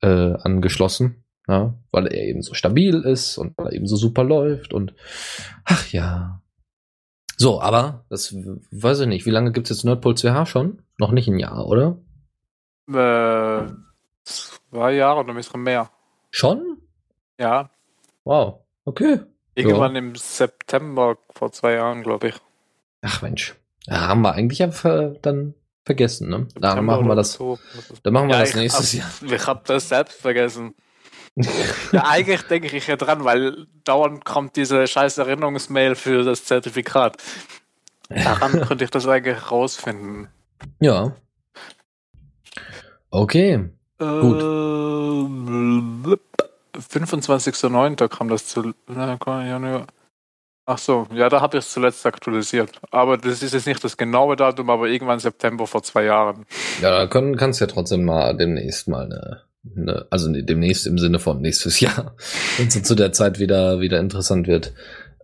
Speaker 3: äh, angeschlossen. Ja, weil er eben so stabil ist und weil er eben so super läuft und ach ja. So, aber das weiß ich nicht. Wie lange gibt's jetzt Nerdpol CH schon? Noch nicht ein Jahr, oder?
Speaker 2: äh, zwei Jahre oder ein bisschen mehr.
Speaker 3: Schon?
Speaker 2: Ja,
Speaker 3: Wow. Okay.
Speaker 2: irgendwann im September vor zwei Jahren, glaube ich.
Speaker 3: Ach Mensch. Ja, haben wir eigentlich ver dann vergessen, ne? Dann
Speaker 2: September
Speaker 3: machen wir das.
Speaker 2: so.
Speaker 3: Dann machen wir
Speaker 2: Ja,
Speaker 3: das nächstes
Speaker 2: hab,
Speaker 3: Jahr.
Speaker 2: Ich habe das selbst vergessen. ja, eigentlich denke ich ja dran, weil dauernd kommt diese scheiß Erinnerungsmail für das Zertifikat. Daran könnte ich das eigentlich rausfinden.
Speaker 3: Ja. Okay. Gut.
Speaker 2: Gut. 25.09. kam das zu. Ach so, ja, da habe ich es zuletzt aktualisiert. Aber das ist jetzt nicht das genaue Datum, aber irgendwann September vor zwei Jahren.
Speaker 3: Ja, da können, kannst ja trotzdem mal demnächst mal eine, eine also ne- demnächst im Sinne von nächstes Jahr, wenn es zu der Zeit wieder, wieder interessant wird,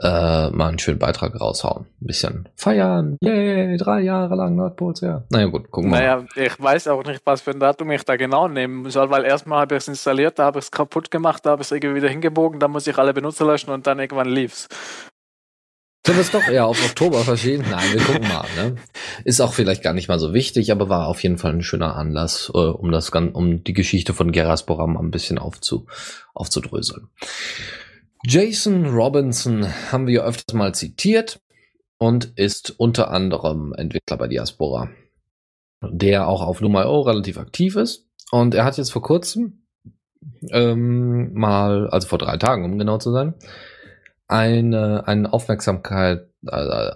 Speaker 3: äh, mal einen schönen Beitrag raushauen. Ein bisschen feiern. Yay, drei Jahre lang Nordpols, ja. Naja, gut, gucken wir mal.
Speaker 2: Naja, ich weiß auch nicht, was für ein Datum ich da genau nehmen soll, weil erstmal habe ich es installiert, da habe ich es kaputt gemacht, da habe ich es irgendwie wieder hingebogen, dann muss ich alle Benutzer löschen und dann irgendwann lief's.
Speaker 3: Sollen wir es doch eher auf Oktober verschieben? Nein, wir gucken mal. Ne? Ist auch vielleicht gar nicht mal so wichtig, aber war auf jeden Fall ein schöner Anlass, äh, um das um die Geschichte von Geraspora mal ein bisschen aufzu, aufzudröseln. Jason Robinson haben wir öfters mal zitiert und ist unter anderem Entwickler bei Diaspora, der auch auf Lumio relativ aktiv ist. Und er hat jetzt vor kurzem ähm, mal, also vor drei Tagen, um genau zu sein, eine, eine Aufmerksamkeit, äh,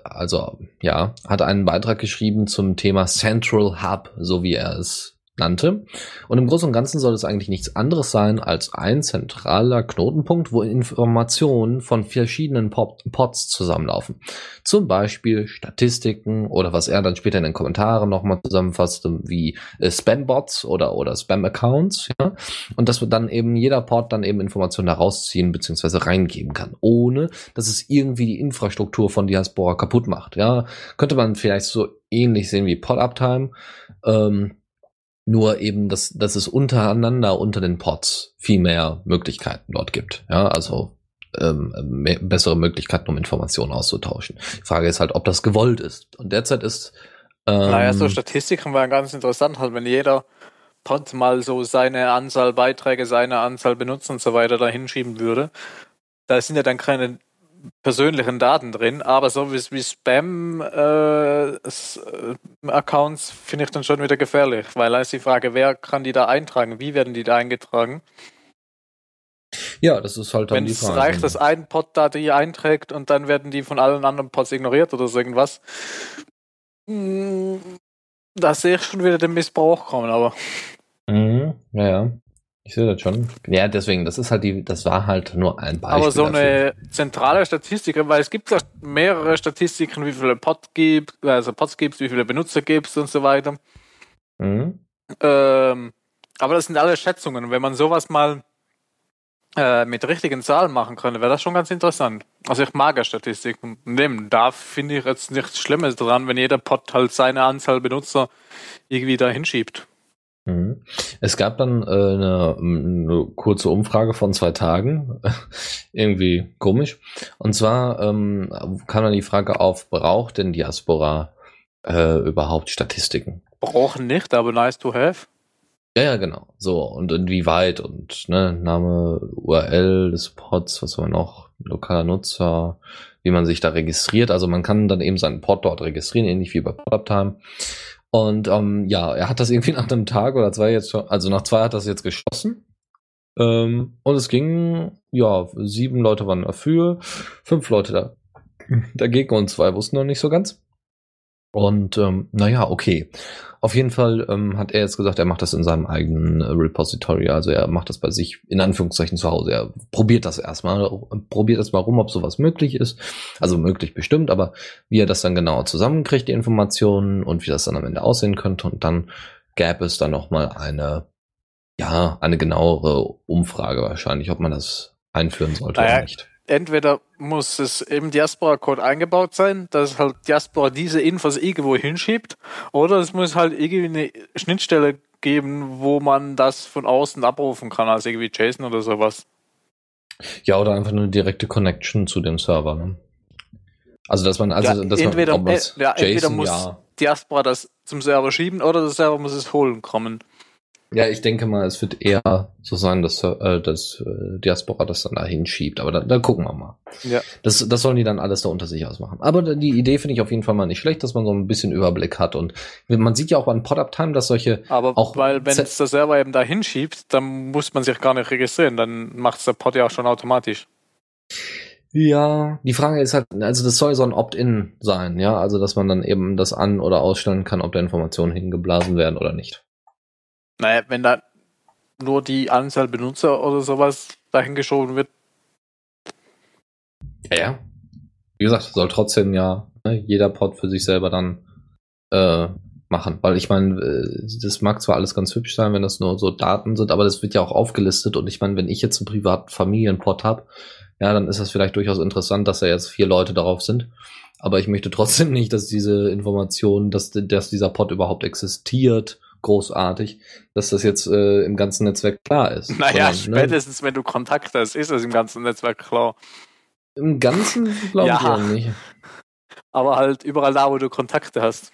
Speaker 3: also ja, hat einen Beitrag geschrieben zum Thema Central Hub, so wie er es nannte. Und im Großen und Ganzen soll es eigentlich nichts anderes sein als ein zentraler Knotenpunkt, wo Informationen von verschiedenen Pods zusammenlaufen. Zum Beispiel Statistiken oder was er dann später in den Kommentaren nochmal zusammenfasst, wie äh, Spam-Bots oder, oder Spam-Accounts. Ja? Und dass wir dann eben jeder Pod dann eben Informationen herausziehen bzw. reingeben kann, ohne dass es irgendwie die Infrastruktur von Diaspora kaputt macht. Ja, könnte man vielleicht so ähnlich sehen wie Pod-Uptime. Ähm, nur eben, dass, dass es untereinander unter den Pods viel mehr Möglichkeiten dort gibt. Ja, also ähm, mehr, bessere Möglichkeiten, um Informationen auszutauschen. Die Frage ist halt, ob das gewollt ist. Und derzeit ist.
Speaker 2: Ähm, naja, so Statistiken waren ganz interessant, halt, wenn jeder Pod mal so seine Anzahl Beiträge, seine Anzahl Benutzer und so weiter da hinschieben würde. Da sind ja dann keine persönlichen Daten drin, aber so wie, wie Spam-Accounts äh, äh finde ich dann schon wieder gefährlich, weil da ist die Frage, wer kann die da eintragen, wie werden die da eingetragen?
Speaker 3: Ja, das ist halt
Speaker 2: dann Wenn die Frage. Wenn es reicht, dass ein Pod da die einträgt und dann werden die von allen anderen Pods ignoriert oder so irgendwas, hm, da sehe ich schon wieder den Missbrauch kommen, aber.
Speaker 3: Mhm, ja, ja. Ich sehe das schon. Ja, deswegen, das ist halt die, das war halt nur ein
Speaker 2: Beispiel. Aber so eine zentrale Statistik, weil es gibt ja mehrere Statistiken, wie viele Pods gibt, also Pods gibt, wie viele Benutzer gibt und so weiter. Mhm. Ähm, aber das sind alle Schätzungen. Wenn man sowas mal äh, mit richtigen Zahlen machen könnte, wäre das schon ganz interessant. Also ich mag ja Statistiken nehmen. Da finde ich jetzt nichts Schlimmes dran, wenn jeder Pod halt seine Anzahl Benutzer irgendwie da hinschiebt.
Speaker 3: Mhm. Es gab dann äh, eine, eine, kurze Umfrage von zwei Tagen, irgendwie komisch. Und zwar ähm, kam dann die Frage auf, braucht denn Diaspora äh, überhaupt Statistiken?
Speaker 2: Brauchen nicht, aber nice to have.
Speaker 3: Ja, ja, genau. So, und inwieweit und ne, Name, URL des Pods, was war noch, lokaler Nutzer, wie man sich da registriert. Also man kann dann eben seinen Pod dort registrieren, ähnlich wie bei PodUptime. Und ähm, ja, er hat das irgendwie nach einem Tag oder zwei jetzt schon, also nach zwei hat das jetzt geschlossen. Ähm, und es ging, ja, sieben Leute waren dafür, fünf Leute da, dagegen und zwei wussten noch nicht so ganz. Und ähm, naja, okay. Auf jeden Fall ähm, hat er jetzt gesagt, er macht das in seinem eigenen äh, Repository. Also er macht das bei sich in Anführungszeichen zu Hause. Er probiert das erstmal, probiert das mal rum, ob sowas möglich ist. Also möglich bestimmt, aber wie er das dann genauer zusammenkriegt, die Informationen und wie das dann am Ende aussehen könnte. Und dann gäbe es dann nochmal eine, ja, eine genauere Umfrage wahrscheinlich, ob man das einführen sollte naja, oder nicht
Speaker 2: entweder muss es im Diaspora-Code eingebaut sein, dass halt Diaspora diese Infos irgendwo hinschiebt, oder es muss halt irgendwie eine Schnittstelle geben, wo man das von außen abrufen kann, also irgendwie JSON oder sowas.
Speaker 3: Ja, oder einfach eine direkte Connection zu dem Server. Ne? Also, dass man, also, ja, dass
Speaker 2: entweder, man, äh, ja, JSON, entweder muss ja. Diaspora das zum Server schieben oder der Server muss es holen kommen.
Speaker 3: Ja, ich denke mal, es wird eher so sein, dass, äh, dass äh, Diaspora das dann da hinschiebt. Aber da, da gucken wir mal. Ja. Das, das sollen die dann alles da unter sich ausmachen. Aber die Idee finde ich auf jeden Fall mal nicht schlecht, dass man so ein bisschen Überblick hat. Und man sieht ja auch an Pod-Up-Time, dass solche.
Speaker 2: Aber auch weil, wenn es der Server eben da hinschiebt, dann muss man sich gar nicht registrieren. Dann macht es der Pod ja auch schon automatisch.
Speaker 3: Ja, die Frage ist halt, also das soll so ein Opt-in sein, ja, also dass man dann eben das an- oder ausstellen kann, ob da Informationen hingeblasen werden oder nicht.
Speaker 2: Naja, wenn da nur die Anzahl Benutzer oder sowas dahingeschoben wird.
Speaker 3: Ja, ja. Wie gesagt, soll trotzdem ja ne, jeder Pod für sich selber dann äh, machen. Weil ich meine, äh, das mag zwar alles ganz hübsch sein, wenn das nur so Daten sind, aber das wird ja auch aufgelistet. Und ich meine, wenn ich jetzt einen privaten Familienpod habe, ja, dann ist das vielleicht durchaus interessant, dass da jetzt vier Leute darauf sind. Aber ich möchte trotzdem nicht, dass diese Information, dass, dass dieser Pod überhaupt existiert, großartig, dass das jetzt äh, im ganzen Netzwerk klar ist.
Speaker 2: Naja, Sondern, ne, spätestens ne? wenn du Kontakt hast, ist es im ganzen Netzwerk klar.
Speaker 3: Im Ganzen glaube ja. ich auch nicht.
Speaker 2: Aber halt überall da, wo du Kontakte hast.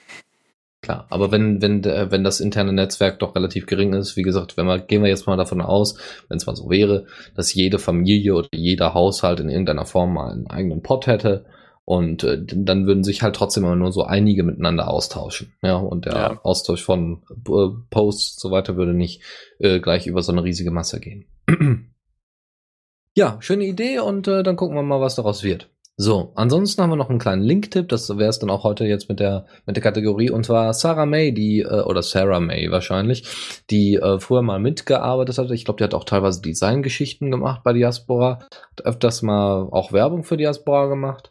Speaker 3: Klar, aber wenn, wenn, wenn das interne Netzwerk doch relativ gering ist, wie gesagt, wenn wir, gehen wir jetzt mal davon aus, wenn es mal so wäre, dass jede Familie oder jeder Haushalt in irgendeiner Form mal einen eigenen Pod hätte, und äh, dann würden sich halt trotzdem immer nur so einige miteinander austauschen. Ja, und der ja. Austausch von äh, Posts und so weiter würde nicht äh, gleich über so eine riesige Masse gehen. ja, schöne Idee und äh, dann gucken wir mal, was daraus wird. So, ansonsten haben wir noch einen kleinen Link-Tipp, das wäre es dann auch heute jetzt mit der mit der Kategorie und zwar Sarah May, die äh, oder Sarah May wahrscheinlich, die äh, früher mal mitgearbeitet hatte. Ich glaube, die hat auch teilweise Designgeschichten gemacht bei Diaspora, hat öfters mal auch Werbung für Diaspora gemacht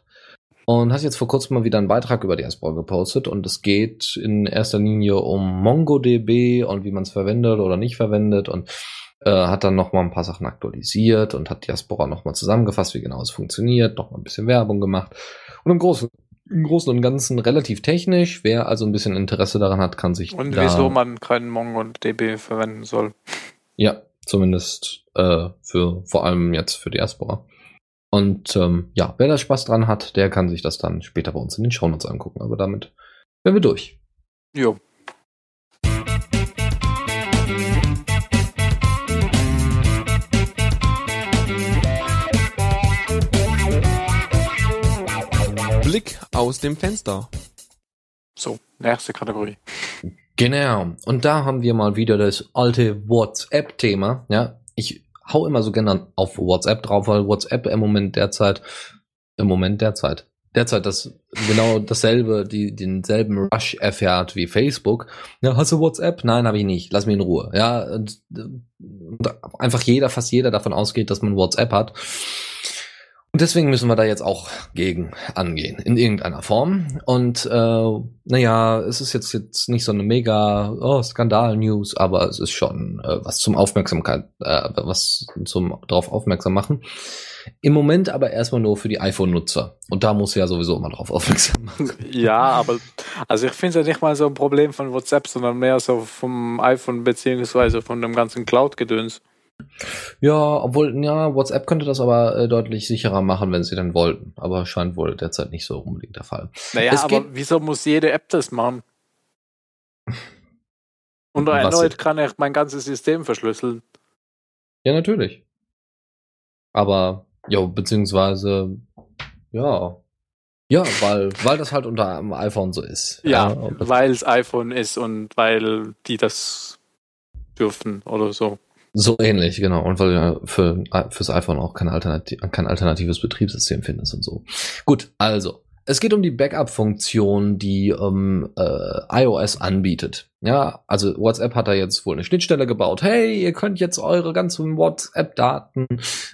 Speaker 3: und hat jetzt vor kurzem mal wieder einen Beitrag über Diaspora gepostet und es geht in erster Linie um MongoDB und wie man es verwendet oder nicht verwendet und äh, hat dann noch mal ein paar Sachen aktualisiert und hat Diaspora noch mal zusammengefasst, wie genau es funktioniert, noch mal ein bisschen Werbung gemacht und im Großen, im Großen und Ganzen relativ technisch. Wer also ein bisschen Interesse daran hat, kann sich
Speaker 2: Und wieso man keinen MongoDB verwenden soll.
Speaker 3: ja zumindest äh, für vor allem jetzt für Diaspora. Und ähm, ja, wer da Spaß dran hat, der kann sich das dann später bei uns in den Shownotes angucken. Aber damit wären wir durch.
Speaker 2: Jo.
Speaker 1: Blick aus dem Fenster.
Speaker 2: So, nächste Kategorie.
Speaker 3: Genau. Und da haben wir mal wieder das alte WhatsApp-Thema. Ja, ich hau immer so gerne auf WhatsApp drauf, weil WhatsApp im Moment derzeit, im Moment derzeit, derzeit das genau dasselbe, die denselben Rush erfährt wie Facebook. Ja, hast du WhatsApp? Nein, habe ich nicht. Lass mich in Ruhe. Ja, und, und einfach jeder, fast jeder davon ausgeht, dass man WhatsApp hat. Und deswegen müssen wir da jetzt auch gegen angehen, in irgendeiner Form. Und äh, naja, es ist jetzt, jetzt nicht so eine mega oh, Skandal-News, aber es ist schon äh, was zum Aufmerksamkeit, äh, was zum drauf aufmerksam machen. Im Moment aber erstmal nur für die iPhone-Nutzer. Und da muss ja sowieso immer drauf aufmerksam machen.
Speaker 2: Ja, aber also ich finde es ja nicht mal so ein Problem von WhatsApp, sondern mehr so vom iPhone beziehungsweise von dem ganzen Cloud-Gedöns.
Speaker 3: Ja, obwohl, ja, WhatsApp könnte das aber äh, deutlich sicherer machen, wenn sie dann wollten. Aber scheint wohl derzeit nicht so unbedingt der Fall.
Speaker 2: Naja,
Speaker 3: Es
Speaker 2: aber wieso muss jede App das machen? Und erneut kann ich mein ganzes System verschlüsseln.
Speaker 3: Ja, natürlich. Aber, ja, beziehungsweise, ja. Ja, weil, weil das halt unter einem iPhone so ist.
Speaker 2: Ja,
Speaker 3: das-
Speaker 2: weil es iPhone ist und weil die das dürfen oder so.
Speaker 3: So ähnlich, genau. Und weil du für, fürs iPhone auch kein, Alternati kein alternatives Betriebssystem findest und so. Gut, also. Es geht um die Backup-Funktion, die ähm, äh, iOS anbietet. Ja, also WhatsApp hat da jetzt wohl eine Schnittstelle gebaut. Hey, ihr könnt jetzt eure ganzen WhatsApp-Daten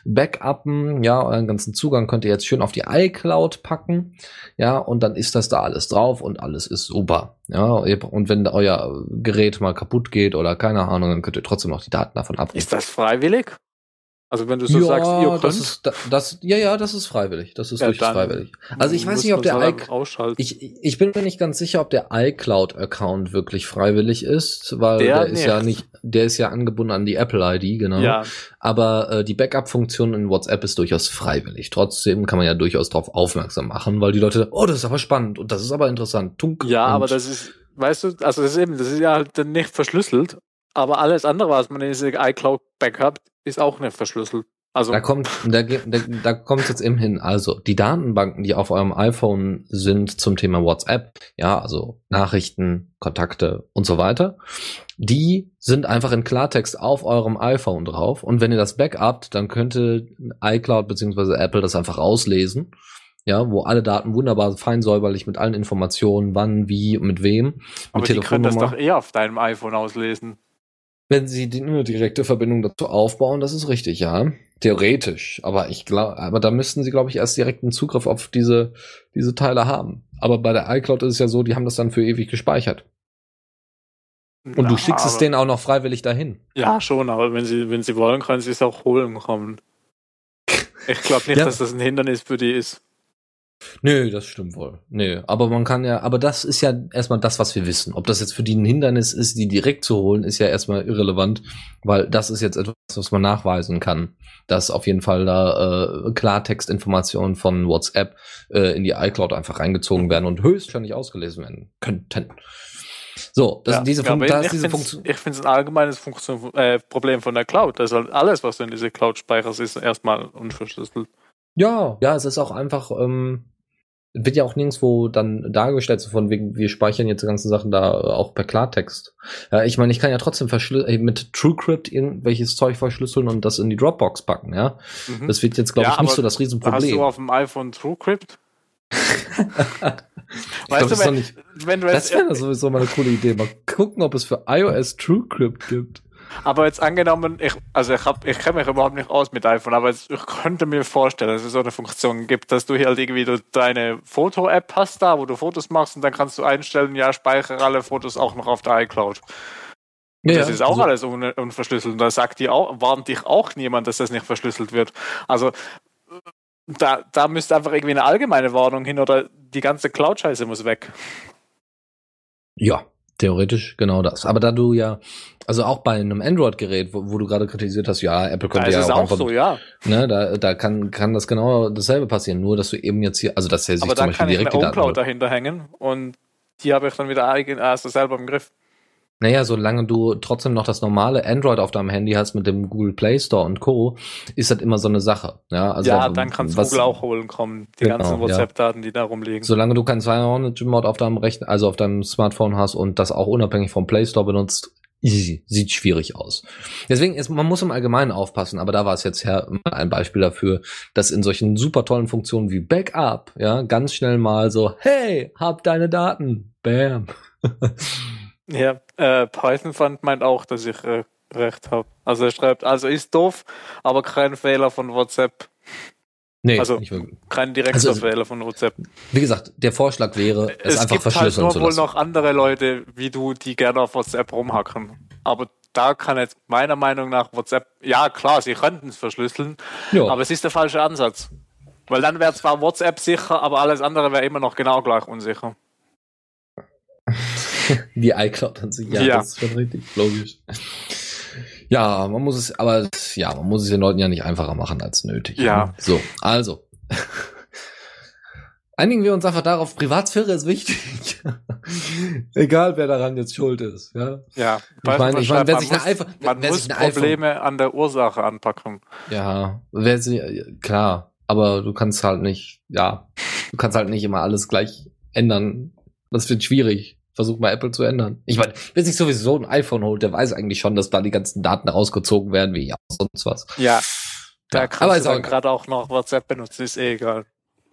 Speaker 3: backuppen. Ja, euren ganzen Zugang könnt ihr jetzt schön auf die iCloud packen. Ja, und dann ist das da alles drauf und alles ist super. Ja, und wenn euer Gerät mal kaputt geht oder keine Ahnung, dann könnt ihr trotzdem noch die Daten davon abrufen.
Speaker 2: Ist das freiwillig? Also wenn du so sagst, ihr könnt,
Speaker 3: das ist, da- das, ja, ja, das ist freiwillig. Das ist
Speaker 2: Ja,
Speaker 3: durchaus freiwillig. Also ich weiß nicht, ob der
Speaker 2: es
Speaker 3: iC
Speaker 2: einfach ausschalten.
Speaker 3: ich, ich bin mir nicht ganz sicher, ob der iCloud-Account wirklich freiwillig ist, weil der,
Speaker 2: Der
Speaker 3: ist ja nicht. der ist ja angebunden an die Apple-ID, genau.
Speaker 2: ja,
Speaker 3: Aber äh, die Backup-Funktion in WhatsApp ist durchaus freiwillig. Trotzdem kann man ja durchaus darauf aufmerksam machen, weil die Leute, oh, das ist aber spannend und das ist aber interessant. Tunk.
Speaker 2: ja, aber das ist, weißt du, also das ist eben, das ist ja halt nicht verschlüsselt, aber alles andere, was man in diese iCloud Backup, ist auch nicht verschlüsselt. Also
Speaker 3: Da kommt, da, da, da kommt jetzt eben hin. Also die Datenbanken, die auf eurem iPhone sind zum Thema WhatsApp, ja, also Nachrichten, Kontakte und so weiter, die sind einfach in Klartext auf eurem iPhone drauf. Und wenn ihr das backupt, dann könnte iCloud beziehungsweise Apple das einfach auslesen. Ja, wo alle Daten wunderbar fein säuberlich mit allen Informationen, wann, wie, mit wem,
Speaker 2: aber
Speaker 3: mit
Speaker 2: die können das doch eher auf deinem iPhone auslesen.
Speaker 3: Wenn sie die, eine direkte Verbindung dazu aufbauen, das ist richtig, ja. Theoretisch. Aber ich glaube, aber da müssten sie, glaube ich, erst direkten Zugriff auf diese, diese Teile haben. Aber bei der iCloud ist es ja so, die haben das dann für ewig gespeichert. Und du
Speaker 2: Ja,
Speaker 3: schickst es denen auch noch freiwillig dahin.
Speaker 2: Ja, schon, aber wenn sie, wenn sie wollen, können sie es auch holen kommen. Ich glaube nicht,
Speaker 3: Ja.
Speaker 2: dass das ein Hindernis für die ist.
Speaker 3: Nö, das stimmt wohl. Nö, aber man kann ja, aber das ist ja erstmal das, was wir wissen. Ob das jetzt für die ein Hindernis ist, die direkt zu holen, ist ja erstmal irrelevant, weil das ist jetzt etwas, was man nachweisen kann, dass auf jeden Fall da äh, Klartextinformationen von WhatsApp äh, in die iCloud einfach reingezogen werden und höchstwahrscheinlich ausgelesen werden könnten. So, das,
Speaker 2: ja.
Speaker 3: diese, Fun da ist diese Funktion.
Speaker 2: Ich finde es ein allgemeines Funktion, äh, Problem von der Cloud. Das halt alles, was du in diese Cloud speicherst, ist erstmal unverschlüsselt.
Speaker 3: Ja, ja, es ist auch einfach, ähm, wird ja auch nirgendwo dann dargestellt, so von wegen, wir speichern jetzt die ganzen Sachen da äh, auch per Klartext. Ja, ich meine, ich kann ja trotzdem äh, mit TrueCrypt irgendwelches Zeug verschlüsseln und das in die Dropbox packen, ja. Mhm. Das wird jetzt, glaube ja, ich, nicht so das Riesenproblem. Hast
Speaker 2: du auf dem iPhone TrueCrypt?
Speaker 3: weißt glaub, du, wenn, nicht, wenn du das wäre sowieso mal eine coole Idee. Mal gucken, ob es für iOS TrueCrypt gibt.
Speaker 2: Aber jetzt angenommen, ich, also ich, hab, ich kenne mich überhaupt nicht aus mit iPhone, aber jetzt, ich könnte mir vorstellen, dass es so eine Funktion gibt, dass du hier halt irgendwie deine Foto-App hast da, wo du Fotos machst und dann kannst du einstellen, ja, speichere alle Fotos auch noch auf der iCloud. Ja, das ist auch also, alles un unverschlüsselt. Und da sagt die auch, warnt dich auch niemand, dass das nicht verschlüsselt wird. Also da, da müsste einfach irgendwie eine allgemeine Warnung hin oder die ganze Cloud-Scheiße muss weg.
Speaker 3: Ja, theoretisch genau das. Aber da du ja, also auch bei einem Android-Gerät, wo, wo, du gerade kritisiert hast, ja, Apple kommt
Speaker 2: da
Speaker 3: ja
Speaker 2: ist auch, auch so, ja.
Speaker 3: Ne, da, da kann, kann das genau dasselbe passieren, nur dass du eben jetzt hier, also dass er sich Aber zum Beispiel direkt
Speaker 2: die Daten... Aber da kann ich eine dahinter hängen und die habe ich dann wieder eigen, also selber im Griff.
Speaker 3: Naja, solange du trotzdem noch das normale Android auf deinem Handy hast mit dem Google Play Store und Co., ist das immer so eine Sache. Ja, also
Speaker 2: ja dann kannst du Google auch holen kommen, die genau, ganzen WhatsApp-Daten, die da rumliegen.
Speaker 3: Solange du kein 200-Mod auf deinem Rechner, also auf deinem Smartphone hast und das auch unabhängig vom Play Store benutzt, easy, sieht schwierig aus. Deswegen ist, man muss im Allgemeinen aufpassen, aber da war es jetzt ja ein Beispiel dafür, dass in solchen super tollen Funktionen wie Backup, ja, ganz schnell mal so, hey, hab deine Daten, bam.
Speaker 2: Ja, äh, Python fand meint auch, dass ich äh, recht habe. Also er schreibt, also ist doof, aber kein Fehler von WhatsApp. Nee, also kein direkter also, Fehler von WhatsApp.
Speaker 3: Wie gesagt, der Vorschlag wäre, es, es einfach gibt verschlüsseln halt
Speaker 2: nur wohl noch andere Leute wie du, die gerne auf WhatsApp rumhacken. Aber da kann jetzt meiner Meinung nach WhatsApp, ja klar, sie könnten es verschlüsseln, ja. aber es ist der falsche Ansatz. Weil dann wäre zwar WhatsApp sicher, aber alles andere wäre immer noch genau gleich unsicher.
Speaker 3: Die iCloud an sich, ja, ja, das ist schon richtig logisch. Ja, man muss es, aber ja, man muss es den Leuten ja nicht einfacher machen als nötig.
Speaker 2: Ja.
Speaker 3: So, also. Einigen wir uns einfach darauf, Privatsphäre ist wichtig. Egal, wer daran jetzt schuld ist. Ja,
Speaker 2: ja
Speaker 3: ich meine, ich mein, wer sich
Speaker 2: muss,
Speaker 3: eine iPhone,
Speaker 2: man muss Probleme iPhone, an der Ursache anpacken.
Speaker 3: Ja, wer sie, klar, aber du kannst halt nicht, ja, du kannst halt nicht immer alles gleich ändern. Das wird schwierig versuch mal Apple zu ändern. Ich meine, wer sich sowieso ein iPhone holt, der weiß eigentlich schon, dass da die ganzen Daten rausgezogen werden, wie ja sonst was.
Speaker 2: Ja. Da ja, aber du gerade auch noch WhatsApp benutzen, ist eh egal.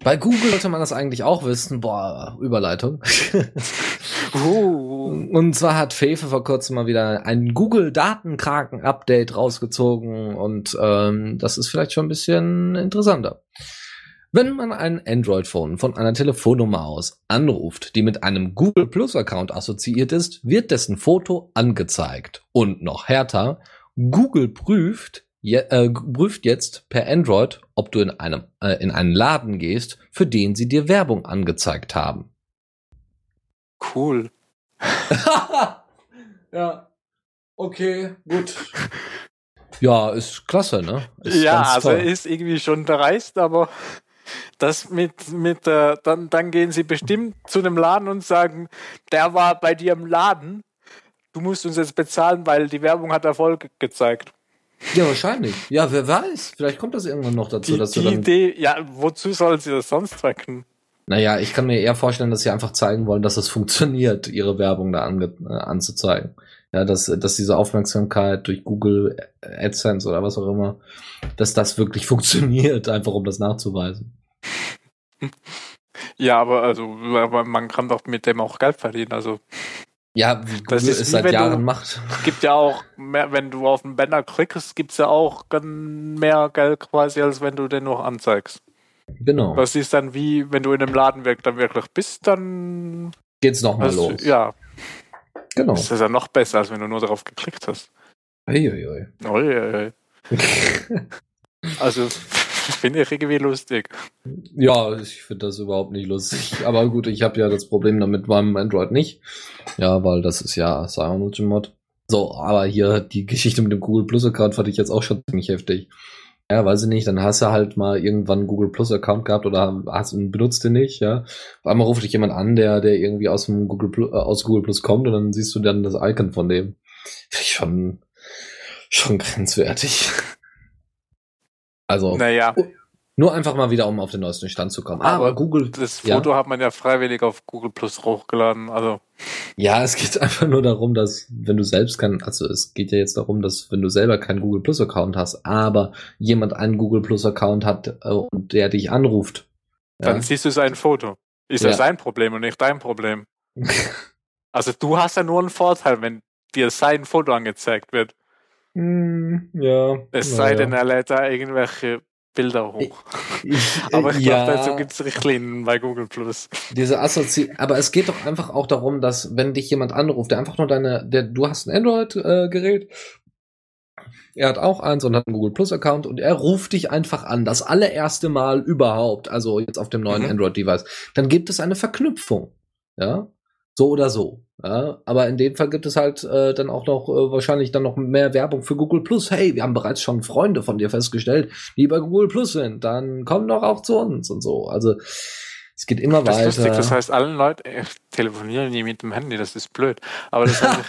Speaker 3: Bei Google sollte man das eigentlich auch wissen. Boah, Überleitung. uh. Und zwar hat Fefe vor kurzem mal wieder ein Google-Datenkraken-Update rausgezogen und ähm, das ist vielleicht schon ein bisschen interessanter. Wenn man ein Android-Phone von einer Telefonnummer aus anruft, die mit einem Google Plus-Account assoziiert ist, wird dessen Foto angezeigt. Und noch härter, Google prüft, je, äh, prüft jetzt per Android, ob du in, einem, äh, in einen Laden gehst, für den sie dir Werbung angezeigt haben.
Speaker 2: Cool.
Speaker 3: ja. Okay, gut. Ja, ist klasse, ne? Ist
Speaker 2: ja, also ist irgendwie schon dreist, aber das mit, mit äh, dann, dann gehen sie bestimmt zu einem Laden und sagen, der war bei dir im Laden, du musst uns jetzt bezahlen, weil die Werbung hat Erfolg gezeigt.
Speaker 3: Ja, wahrscheinlich. Ja, wer weiß. Vielleicht kommt das irgendwann noch dazu,
Speaker 2: die,
Speaker 3: dass
Speaker 2: die du dann Idee, ja, wozu sollen sie das sonst tracken?
Speaker 3: Naja, ich kann mir eher vorstellen, dass sie einfach zeigen wollen, dass es funktioniert, ihre Werbung da ange äh, anzuzeigen. Ja, dass, dass diese Aufmerksamkeit durch Google AdSense oder was auch immer, dass das wirklich funktioniert, einfach um das nachzuweisen.
Speaker 2: Ja, aber also man kann doch mit dem auch Geld verdienen, also.
Speaker 3: Ja, wie Google das ist es seit Jahren du, macht.
Speaker 2: Gibt ja auch mehr, wenn du auf den Banner klickst, gibt's ja auch mehr Geld quasi, als wenn du den nur anzeigst.
Speaker 3: Genau.
Speaker 2: Das ist dann wie, wenn du in einem Laden dann wirklich bist, dann
Speaker 3: geht's nochmal los.
Speaker 2: Ja.
Speaker 3: Genau.
Speaker 2: Das ist ja noch besser, als wenn du nur darauf geklickt hast.
Speaker 3: Uiuiui.
Speaker 2: Uiuiui. also Finde ich irgendwie lustig.
Speaker 3: Ja, ich finde das überhaupt nicht lustig. Aber gut, ich habe ja das Problem damit beim Android nicht. Ja, weil das ist ja Cyanogen-Mod. So, aber hier die Geschichte mit dem Google Plus Account fand ich jetzt auch schon ziemlich heftig. Ja, weiß ich nicht, dann hast du halt mal irgendwann einen Google Plus Account gehabt oder hast benutzt den nicht, ja. Auf einmal ruft dich jemand an, der, der irgendwie aus dem Google Plus, äh, aus Google Plus kommt und dann siehst du dann das Icon von dem. Finde ich schon, schon grenzwertig. Also.
Speaker 2: Naja.
Speaker 3: Nur einfach mal wieder, um auf den neuesten Stand zu kommen.
Speaker 2: Aber
Speaker 3: Aber Google.
Speaker 2: Das
Speaker 3: ja.
Speaker 2: Foto hat man ja freiwillig auf Google Plus hochgeladen. Also,
Speaker 3: Ja, es geht einfach nur darum, dass wenn du selbst kein, also es geht ja jetzt darum, dass wenn du selber keinen Google Plus Account hast, aber jemand einen Google Plus Account hat äh, und der dich anruft.
Speaker 2: dann
Speaker 3: Ja.
Speaker 2: siehst du sein Foto. Ist ja.
Speaker 3: Ja.
Speaker 2: sein Problem und nicht dein Problem. Also du hast ja nur einen Vorteil, wenn dir sein Foto angezeigt wird.
Speaker 3: Hm, ja.
Speaker 2: Es sei
Speaker 3: ja.
Speaker 2: denn, er lädt da irgendwelche Bilder hoch. Aber ich
Speaker 3: ja,
Speaker 2: glaube, dazu gibt es Richtlinien bei Google Plus.
Speaker 3: diese Assozi aber es geht doch einfach auch darum, dass wenn dich jemand anruft, der einfach nur deine, der, du hast ein Android-Gerät, er hat auch eins und hat einen Google Plus Account und er ruft dich einfach an, das allererste Mal überhaupt, also jetzt auf dem neuen
Speaker 2: Mhm.
Speaker 3: Android-Device, dann gibt es eine Verknüpfung, ja, so oder so. Ja, aber in dem Fall gibt es halt äh, dann auch noch äh, wahrscheinlich dann noch mehr Werbung für Google Plus. Hey, wir haben bereits schon Freunde von dir festgestellt, die bei Google Plus sind. Dann komm doch auch zu uns und so. Also es geht immer
Speaker 2: Das ist
Speaker 3: weiter.
Speaker 2: lustig, das heißt, allen Leuten, ich telefoniere nie mit dem Handy, das ist blöd. Aber das, heißt,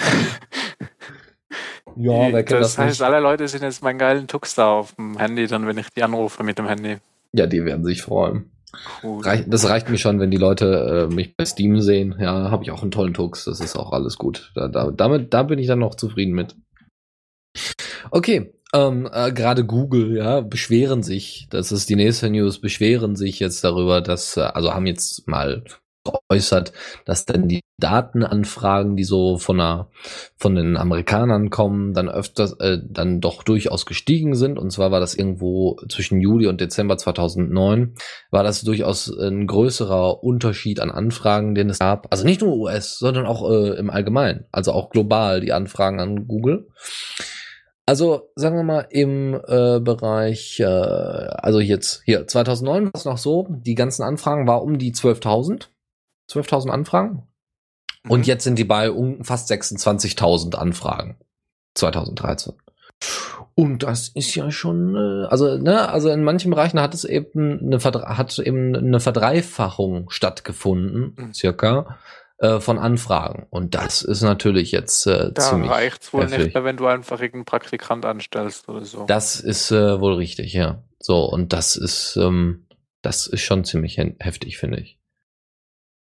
Speaker 3: ja, wer kennt
Speaker 2: das,
Speaker 3: das,
Speaker 2: heißt,
Speaker 3: nicht?
Speaker 2: alle Leute sind jetzt meinen geilen Tux da auf dem Handy, dann wenn ich die anrufe mit dem Handy.
Speaker 3: Ja, die werden sich freuen.
Speaker 2: Cool.
Speaker 3: Reich, das reicht mir schon, wenn die Leute äh, mich bei Steam sehen. Ja, habe ich auch einen tollen Tux. Das ist auch alles gut. Da, da, damit, da bin ich dann noch zufrieden mit. Okay, ähm, äh, gerade Google, ja, beschweren sich, das ist die nächste News, beschweren sich jetzt darüber, dass, äh, also haben jetzt mal geäußert, dass dann die Datenanfragen, die so von einer, von den Amerikanern kommen, dann öfters, äh, dann doch durchaus gestiegen sind. Und zwar war das irgendwo zwischen Juli und Dezember 2009, war das durchaus ein größerer Unterschied an Anfragen, den es gab. Also nicht nur US, sondern auch äh, im Allgemeinen. Also auch global die Anfragen an Google. Also sagen wir mal im äh, Bereich, äh, also jetzt hier 2009 war es noch so, die ganzen Anfragen war um die 12.000, 12.000 Anfragen. Und
Speaker 2: Mhm.
Speaker 3: jetzt sind die bei um fast 26.000 Anfragen 2013. Und das ist ja schon, äh, also ne, also in manchen Bereichen hat es eben eine Verdre hat eben eine Verdreifachung stattgefunden,
Speaker 2: Mhm.
Speaker 3: circa äh, von Anfragen. Und das ist natürlich jetzt äh,
Speaker 2: Da
Speaker 3: ziemlich.
Speaker 2: reicht's wohl
Speaker 3: heftig.
Speaker 2: nicht mehr, wenn du einfach irgendeinen Praktikant anstellst oder so.
Speaker 3: Das ist äh, wohl richtig, ja. So, und das ist, ähm, das ist schon ziemlich he- heftig, finde ich.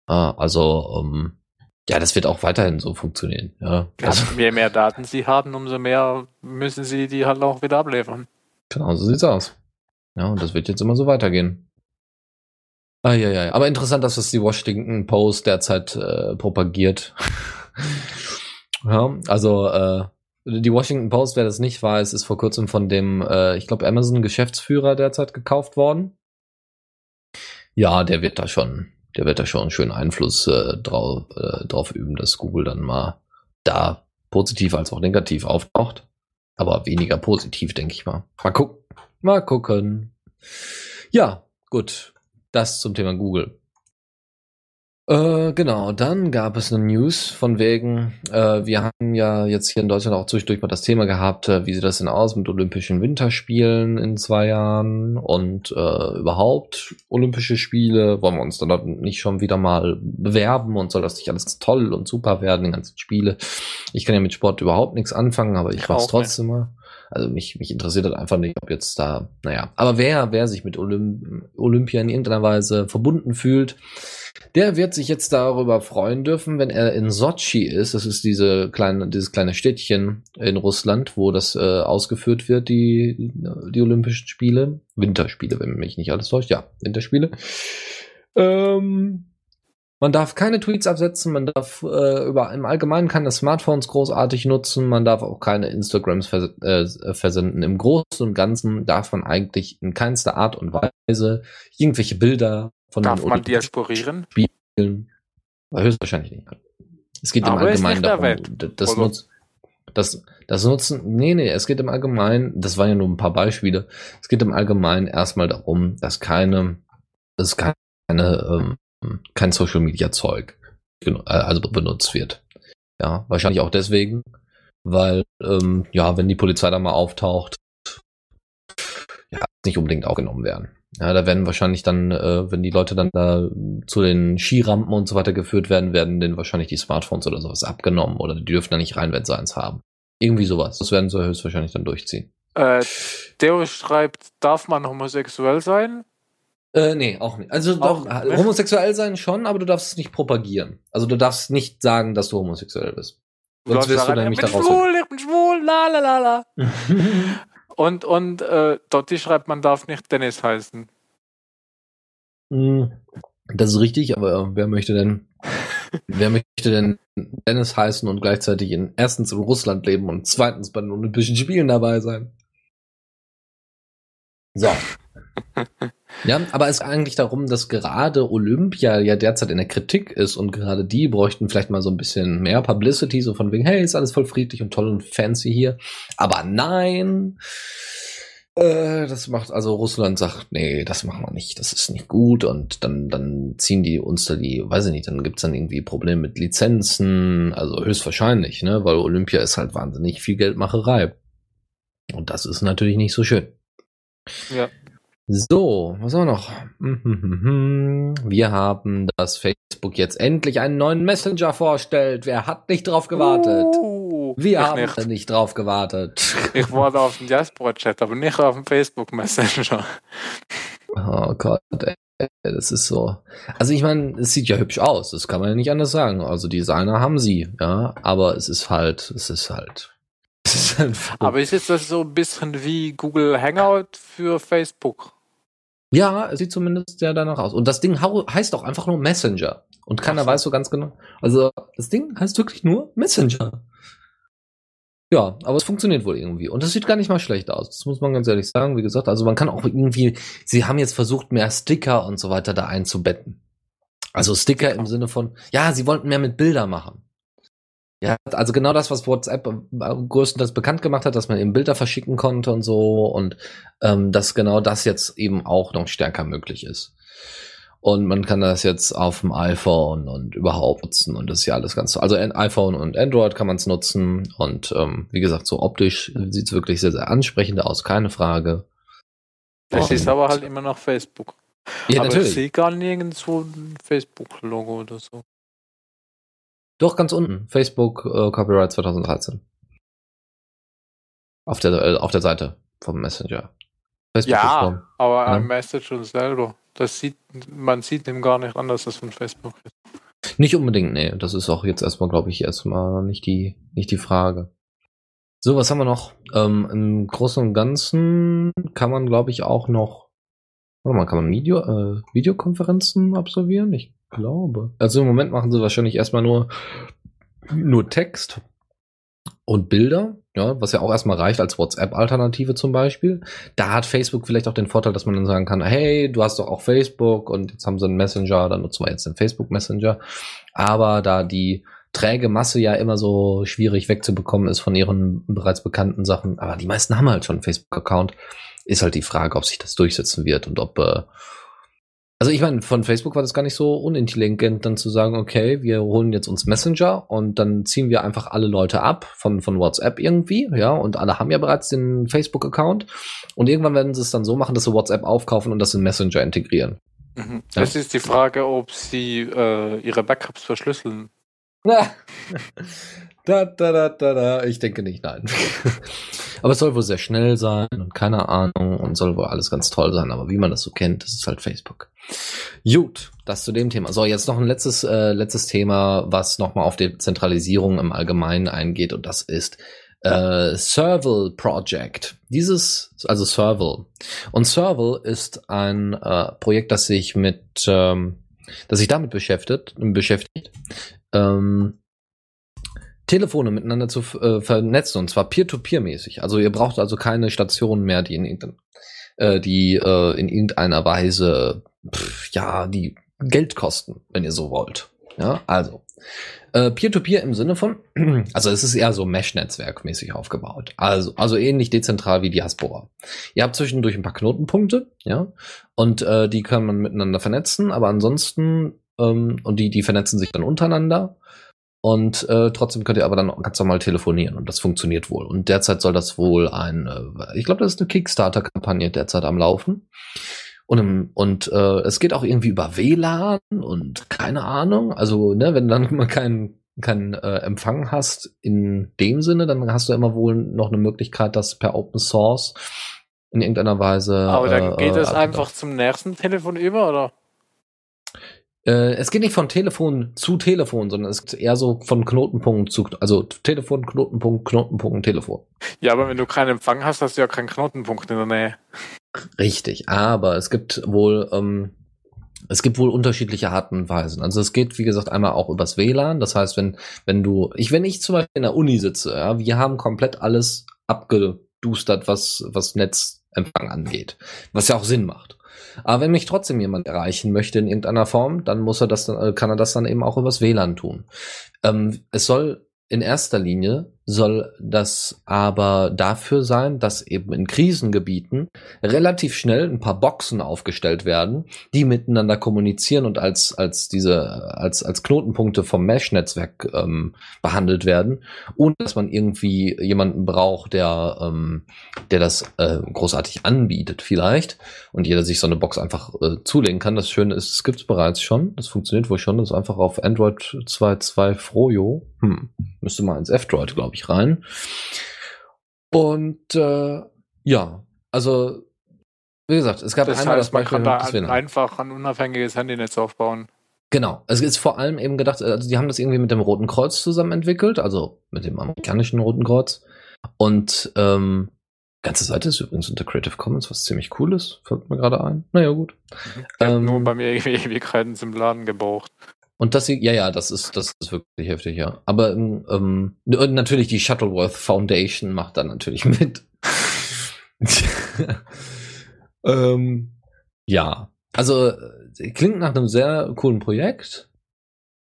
Speaker 3: Ah, also, ähm, ja, das wird auch weiterhin so funktionieren, ja. Also,
Speaker 2: je mehr Daten sie haben, umso mehr müssen sie die halt auch wieder abliefern.
Speaker 3: genau so sieht's aus. Ja, und das wird jetzt immer so weitergehen. Ah, ja, ja. Aber interessant, dass das die Washington Post derzeit äh, propagiert. ja, also äh, die Washington Post, wer das nicht weiß, ist vor kurzem von dem, äh, ich glaube, Amazon-Geschäftsführer derzeit gekauft worden. Ja, der wird da schon, der wird da schon einen schönen Einfluss äh, drauf, äh, drauf üben, dass Google dann mal da positiv als auch negativ auftaucht. Aber weniger positiv, denke ich mal. Mal gucken. Mal gucken. Ja, gut. Das zum Thema Google. Äh, genau, dann gab es eine News von wegen, äh, wir haben ja jetzt hier in Deutschland auch zwischendurch mal das Thema gehabt, äh, wie sieht das denn aus mit Olympischen Winterspielen in zwei Jahren und äh, überhaupt Olympische Spiele, wollen wir uns dann nicht schon wieder mal bewerben und soll das nicht alles toll und super werden, die ganzen Spiele. Ich kann ja mit Sport überhaupt nichts anfangen, aber ich mach's trotzdem mal. Also mich, mich interessiert das einfach nicht, ob jetzt da, naja. Aber wer, wer sich mit Olymp Olympia in irgendeiner Weise verbunden fühlt, der wird sich jetzt darüber freuen dürfen, wenn er in Sochi ist. Das ist diese kleine, dieses kleine Städtchen in Russland, wo das äh, ausgeführt wird, die, die Olympischen Spiele. Winterspiele, wenn mich nicht alles täuscht. Ja, Winterspiele. Ähm, man darf keine Tweets absetzen, man darf äh, über im Allgemeinen keine Smartphones großartig nutzen, man darf auch keine Instagrams vers äh, versenden. Im Großen und Ganzen darf man eigentlich in keinster Art und Weise irgendwelche Bilder von
Speaker 2: Darf man diasporieren?
Speaker 3: Spielen. Höchstwahrscheinlich nicht. Es geht im
Speaker 2: Aber ist
Speaker 3: Allgemeinen darum, das,
Speaker 2: oder?
Speaker 3: nutz, das, das Nutzen, nee, nee, es geht im Allgemeinen, das waren ja nur ein paar Beispiele, es geht im Allgemeinen erstmal darum, dass keine, dass keine, ähm, kein Social Media Zeug äh, also benutzt wird. Ja, wahrscheinlich auch deswegen, weil, ähm, ja, wenn die Polizei da mal auftaucht, ja, nicht unbedingt aufgenommen werden. Ja, da werden wahrscheinlich dann, äh, wenn die Leute dann da zu den Skirampen und so weiter geführt werden, werden denen wahrscheinlich die Smartphones oder sowas abgenommen oder die dürfen da nicht rein, wenn sie eins haben. Irgendwie sowas. Das werden sie höchstwahrscheinlich dann durchziehen.
Speaker 2: Äh, Theo schreibt, darf man homosexuell sein?
Speaker 3: Äh, nee, auch nicht. Also
Speaker 2: Auch
Speaker 3: doch,
Speaker 2: nicht?
Speaker 3: homosexuell sein schon, aber du darfst es nicht propagieren. Also du darfst nicht sagen, dass du homosexuell bist. Sonst wirst du nämlich
Speaker 2: sagen, ich bin schwul, ich bin schwul, la la la la. Und, und äh, Dotti schreibt, man darf nicht Dennis heißen.
Speaker 3: Hm, Das ist richtig, aber wer möchte denn, wer möchte denn Dennis heißen und gleichzeitig in erstens in Russland leben und zweitens bei den Olympischen Spielen dabei sein? So. Ja, aber es geht eigentlich darum, dass gerade Olympia ja derzeit in der Kritik ist und gerade die bräuchten vielleicht mal so ein bisschen mehr Publicity, so von wegen, hey, ist alles voll friedlich und toll und fancy hier. Aber nein, äh, das macht, also Russland sagt, nee, das machen wir nicht, das ist nicht gut und dann, dann ziehen die uns da die, weiß ich nicht, dann gibt's dann irgendwie Probleme mit Lizenzen, also höchstwahrscheinlich, ne, weil Olympia ist halt wahnsinnig viel Geldmacherei. Und das ist natürlich nicht so schön.
Speaker 2: Ja.
Speaker 3: So, was haben wir noch? Wir haben, dass Facebook jetzt endlich einen neuen Messenger vorstellt. Wer hat nicht drauf gewartet?
Speaker 2: Uh,
Speaker 3: Wir haben
Speaker 2: nicht.
Speaker 3: nicht. drauf gewartet.
Speaker 2: Ich warte auf den Diaspora-Chat, aber nicht auf dem Facebook-Messenger.
Speaker 3: Oh Gott, ey, das ist so. Also ich meine, es sieht ja hübsch aus, das kann man ja nicht anders sagen. Also Designer haben sie, ja, aber es ist halt, es ist halt. Es ist halt
Speaker 2: Aber ist jetzt das so ein bisschen wie Google Hangout für Facebook?
Speaker 3: Ja, es sieht zumindest ja danach aus. Und das Ding heißt auch einfach nur Messenger. Und keiner
Speaker 2: so.
Speaker 3: weiß so ganz genau. Also, das Ding heißt wirklich nur Messenger. Ja, aber es funktioniert wohl irgendwie. Und das sieht gar nicht mal schlecht aus. Das muss man ganz ehrlich sagen. Wie gesagt, also man kann auch irgendwie, sie haben jetzt versucht, mehr Sticker und so weiter da einzubetten. Also Sticker im Sinne von, ja, sie wollten mehr mit Bilder machen. Ja, also genau das, was WhatsApp größtenteils bekannt gemacht hat, dass man eben Bilder verschicken konnte und so und ähm, dass genau das jetzt eben auch noch stärker möglich ist. Und man kann das jetzt auf dem iPhone und überhaupt nutzen und das ist ja alles ganz Also ein iPhone und Android kann man es nutzen und ähm, wie gesagt, so optisch sieht es wirklich sehr, sehr ansprechend aus, keine Frage.
Speaker 2: Das
Speaker 3: Und-
Speaker 2: ist aber halt immer noch Facebook.
Speaker 3: Ja,
Speaker 2: aber ich
Speaker 3: natürlich.
Speaker 2: sehe gar nirgendwo ein Facebook-Logo oder so.
Speaker 3: Doch, ganz unten. Facebook äh, Copyright 2013. Auf der, äh, auf der Seite vom Messenger. Facebook
Speaker 2: Ja, aber
Speaker 3: Ja.
Speaker 2: ein Message schon selber. Das sieht, man sieht dem gar nicht an, dass das von Facebook ist.
Speaker 3: Nicht unbedingt, nee. Das ist auch jetzt erstmal, glaube ich, erstmal nicht die, nicht die Frage. So, was haben wir noch? Ähm, Im Großen und Ganzen kann man, glaube ich, auch noch. Warte mal, kann man Video, äh, Videokonferenzen absolvieren? Ich glaube. Also im Moment machen sie wahrscheinlich erstmal nur, nur Text und Bilder, ja, was ja auch erstmal reicht als WhatsApp-Alternative zum Beispiel. Da hat Facebook vielleicht auch den Vorteil, dass man dann sagen kann, hey, du hast doch auch Facebook und jetzt haben sie einen Messenger, dann nutzen wir jetzt den Facebook Messenger. Aber da die träge Masse ja immer so schwierig wegzubekommen ist von ihren bereits bekannten Sachen, aber die meisten haben halt schon einen Facebook-Account, ist halt die Frage, ob sich das durchsetzen wird und ob äh, also ich meine, von Facebook war das gar nicht so unintelligent, dann zu sagen, okay, wir holen jetzt uns Messenger und dann ziehen wir einfach alle Leute ab von, von WhatsApp irgendwie, ja, und alle haben ja bereits den Facebook-Account und irgendwann werden sie es dann so machen, dass sie WhatsApp aufkaufen und das in Messenger integrieren.
Speaker 2: Mhm. Das ist die Frage, ob sie äh, ihre Backups verschlüsseln.
Speaker 3: Da, da, da, da, da. Ich denke nicht, nein. aber es soll wohl sehr schnell sein und keine Ahnung und soll wohl alles ganz toll sein. Aber wie man das so kennt, das ist halt Facebook. Gut, das zu dem Thema. So, jetzt noch ein letztes, äh, letztes Thema, was nochmal auf die Zentralisierung im Allgemeinen eingeht und das ist äh, Serval Project. Dieses, also Serval. Und Serval ist ein äh, Projekt, das sich mit, ähm, das sich damit beschäftigt, beschäftigt, ähm, Telefone miteinander zu äh, vernetzen und zwar peer-to-peer-mäßig. Also ihr braucht also keine Stationen mehr, die in irgendein, äh, die äh, in irgendeiner Weise pff, ja die Geld kosten, wenn ihr so wollt. Ja, also äh, Peer-to-Peer im Sinne von, also es ist eher so Mesh-Netzwerk mäßig aufgebaut. Also also ähnlich dezentral wie Diaspora. Ihr habt zwischendurch ein paar Knotenpunkte, ja, und äh, die kann man miteinander vernetzen, aber ansonsten ähm, und die die vernetzen sich dann untereinander. Und äh, trotzdem könnt ihr aber dann ganz normal telefonieren und das funktioniert wohl. Und derzeit soll das wohl ein, äh, ich glaube, das ist eine Kickstarter-Kampagne derzeit am Laufen. Und, und äh, es geht auch irgendwie über WLAN und keine Ahnung. Also, ne, wenn du dann mal keinen keinen äh, Empfang hast in dem Sinne, dann hast du immer wohl noch eine Möglichkeit, das per Open Source in irgendeiner Weise.
Speaker 2: Aber dann
Speaker 3: äh,
Speaker 2: geht
Speaker 3: äh,
Speaker 2: es
Speaker 3: abgedacht.
Speaker 2: einfach zum nächsten Telefon über, oder?
Speaker 3: Äh, es geht nicht von Telefon zu Telefon, sondern es ist eher so von Knotenpunkt zu, also Telefon, Knotenpunkt, Knotenpunkt, Telefon.
Speaker 2: Ja, aber wenn du keinen Empfang hast, hast du ja keinen Knotenpunkt in der Nähe.
Speaker 3: Richtig, aber es gibt wohl, ähm, es gibt wohl unterschiedliche Arten und Weisen. Also es geht, wie gesagt, einmal auch übers WLAN. Das heißt, wenn, wenn du, ich, wenn ich zum Beispiel in der Uni sitze, ja, wir haben komplett alles abgedustert, was, was Netzempfang angeht. Was ja auch Sinn macht. Aber wenn mich trotzdem jemand erreichen möchte in irgendeiner Form, dann muss er das äh, kann er das dann eben auch übers WLAN tun. Ähm, es soll in erster Linie soll das aber dafür sein, dass eben in Krisengebieten relativ schnell ein paar Boxen aufgestellt werden, die miteinander kommunizieren und als als diese als als Knotenpunkte vom Mesh-Netzwerk ähm, behandelt werden, ohne dass man irgendwie jemanden braucht, der ähm, der das äh, großartig anbietet vielleicht und jeder sich so eine Box einfach äh, zulegen kann. Das Schöne ist, es gibt's bereits schon, das funktioniert wohl schon, das ist einfach auf Android 2.2 Froyo, hm, müsste mal ins F-Droid, glaube ich, rein. Und äh, ja, also wie gesagt, es gab
Speaker 2: Das
Speaker 3: einmal
Speaker 2: heißt, man
Speaker 3: Beispiel
Speaker 2: kann da einfach ein unabhängiges Handynetz aufbauen.
Speaker 3: Genau. Es ist vor allem eben gedacht, also die haben das irgendwie mit dem Roten Kreuz zusammen entwickelt, also mit dem amerikanischen Roten Kreuz. Und ähm, ganze Seite ist übrigens unter Creative Commons, was ziemlich cool ist, fällt mir gerade ein. Naja, gut.
Speaker 2: Ich
Speaker 3: Ähm,
Speaker 2: nur bei mir irgendwie Ewigkeiten zum Laden gebraucht.
Speaker 3: Und das, ja, ja, das ist, das ist wirklich heftig, ja. Aber ähm, ähm, natürlich die Shuttleworth Foundation macht da natürlich mit. ähm, ja, also äh, klingt nach einem sehr coolen Projekt.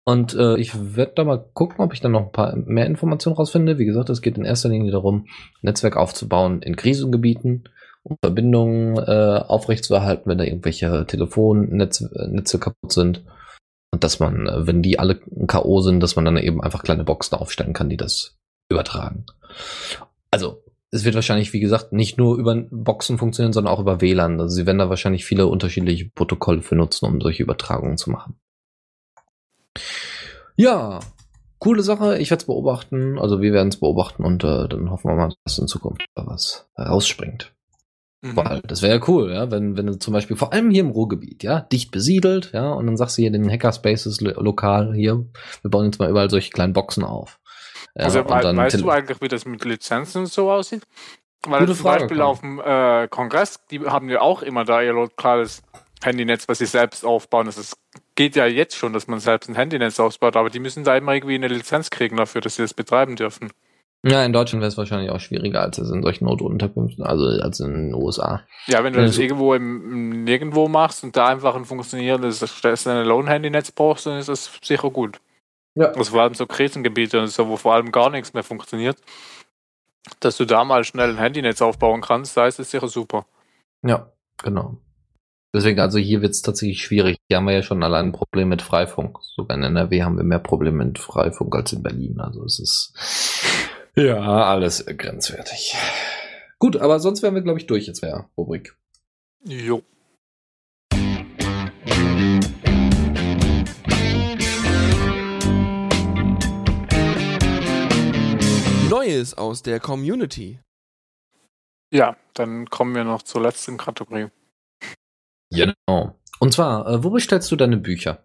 Speaker 3: Und äh, ich werde da mal gucken, ob ich dann noch ein paar mehr Informationen rausfinde. Wie gesagt, es geht in erster Linie darum, Netzwerk aufzubauen in Krisengebieten, um Verbindungen äh, aufrechtzuerhalten, wenn da irgendwelche Telefonnetze Netze kaputt sind. Und dass man, äh, wenn die alle K.O. sind, dass man dann eben einfach kleine Boxen aufstellen kann, die das übertragen. Also, es wird wahrscheinlich, wie gesagt, nicht nur über Boxen funktionieren, sondern auch über WLAN. Also sie werden da wahrscheinlich viele unterschiedliche Protokolle für nutzen, um solche Übertragungen zu machen. Ja, coole Sache. Ich werde es beobachten. Also wir werden es beobachten und äh, dann hoffen wir mal, dass in Zukunft da was rausspringt.
Speaker 2: Mhm.
Speaker 3: Weil das wäre ja cool, ja, wenn, wenn du zum Beispiel, vor allem hier im Ruhrgebiet, ja, dicht besiedelt, ja, und dann sagst du hier den Hackerspaces lo lokal hier, wir bauen jetzt mal überall solche kleinen Boxen auf. Ja,
Speaker 2: also wei-
Speaker 3: dann
Speaker 2: weißt du eigentlich, wie das mit Lizenzen und so aussieht? Weil
Speaker 3: Gute
Speaker 2: zum
Speaker 3: Frage,
Speaker 2: Beispiel
Speaker 3: Conny.
Speaker 2: auf dem äh, Kongress, die haben ja auch immer da ihr lokales Handynetz, was sie selbst aufbauen. Das ist, geht ja jetzt schon, dass man selbst ein Handynetz aufbaut, aber die müssen da immer irgendwie eine Lizenz kriegen dafür, dass sie das betreiben dürfen.
Speaker 3: Ja, in Deutschland wäre es wahrscheinlich auch schwieriger als es in solchen Notunterkünften, also als in den USA.
Speaker 2: Ja, wenn du das
Speaker 3: so-
Speaker 2: irgendwo im, im Nirgendwo machst und da einfach ein funktionierendes Standalone-Handynetz brauchst, dann ist das sicher gut.
Speaker 3: Ja.
Speaker 2: Also vor allem so Krisengebiete und so, wo vor allem gar nichts mehr funktioniert, dass du da mal schnell ein Handynetz aufbauen kannst, da ist es sicher super.
Speaker 3: Ja, genau. Deswegen, also hier wird es tatsächlich schwierig. Hier haben wir ja schon allein ein Problem mit Freifunk. Sogar in NRW haben wir mehr Probleme mit Freifunk als in Berlin. Also es ist ja alles grenzwertig. Gut, aber sonst wären wir, glaube ich, durch jetzt, wäre Rubrik.
Speaker 2: Jo.
Speaker 1: Neues aus der Community.
Speaker 2: Ja, dann kommen wir noch zur letzten Kategorie.
Speaker 3: Genau. Und zwar, äh, wo bestellst du deine Bücher?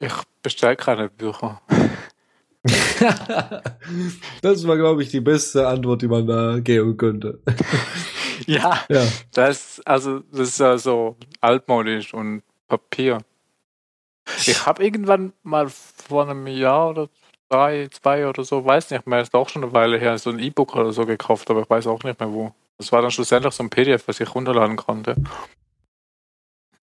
Speaker 2: Ich bestelle keine Bücher.
Speaker 3: das war, glaube ich, die beste Antwort, die man da geben könnte.
Speaker 2: Ja,
Speaker 3: Ja.
Speaker 2: das, also, das ist ja so altmodisch und Papier. Ich habe irgendwann mal vor einem Jahr oder drei, zwei oder so, weiß nicht mehr, ist auch schon eine Weile her, so ein E-Book oder so gekauft, aber ich weiß auch nicht mehr wo. Das war dann schlussendlich so ein PDF, was ich runterladen konnte.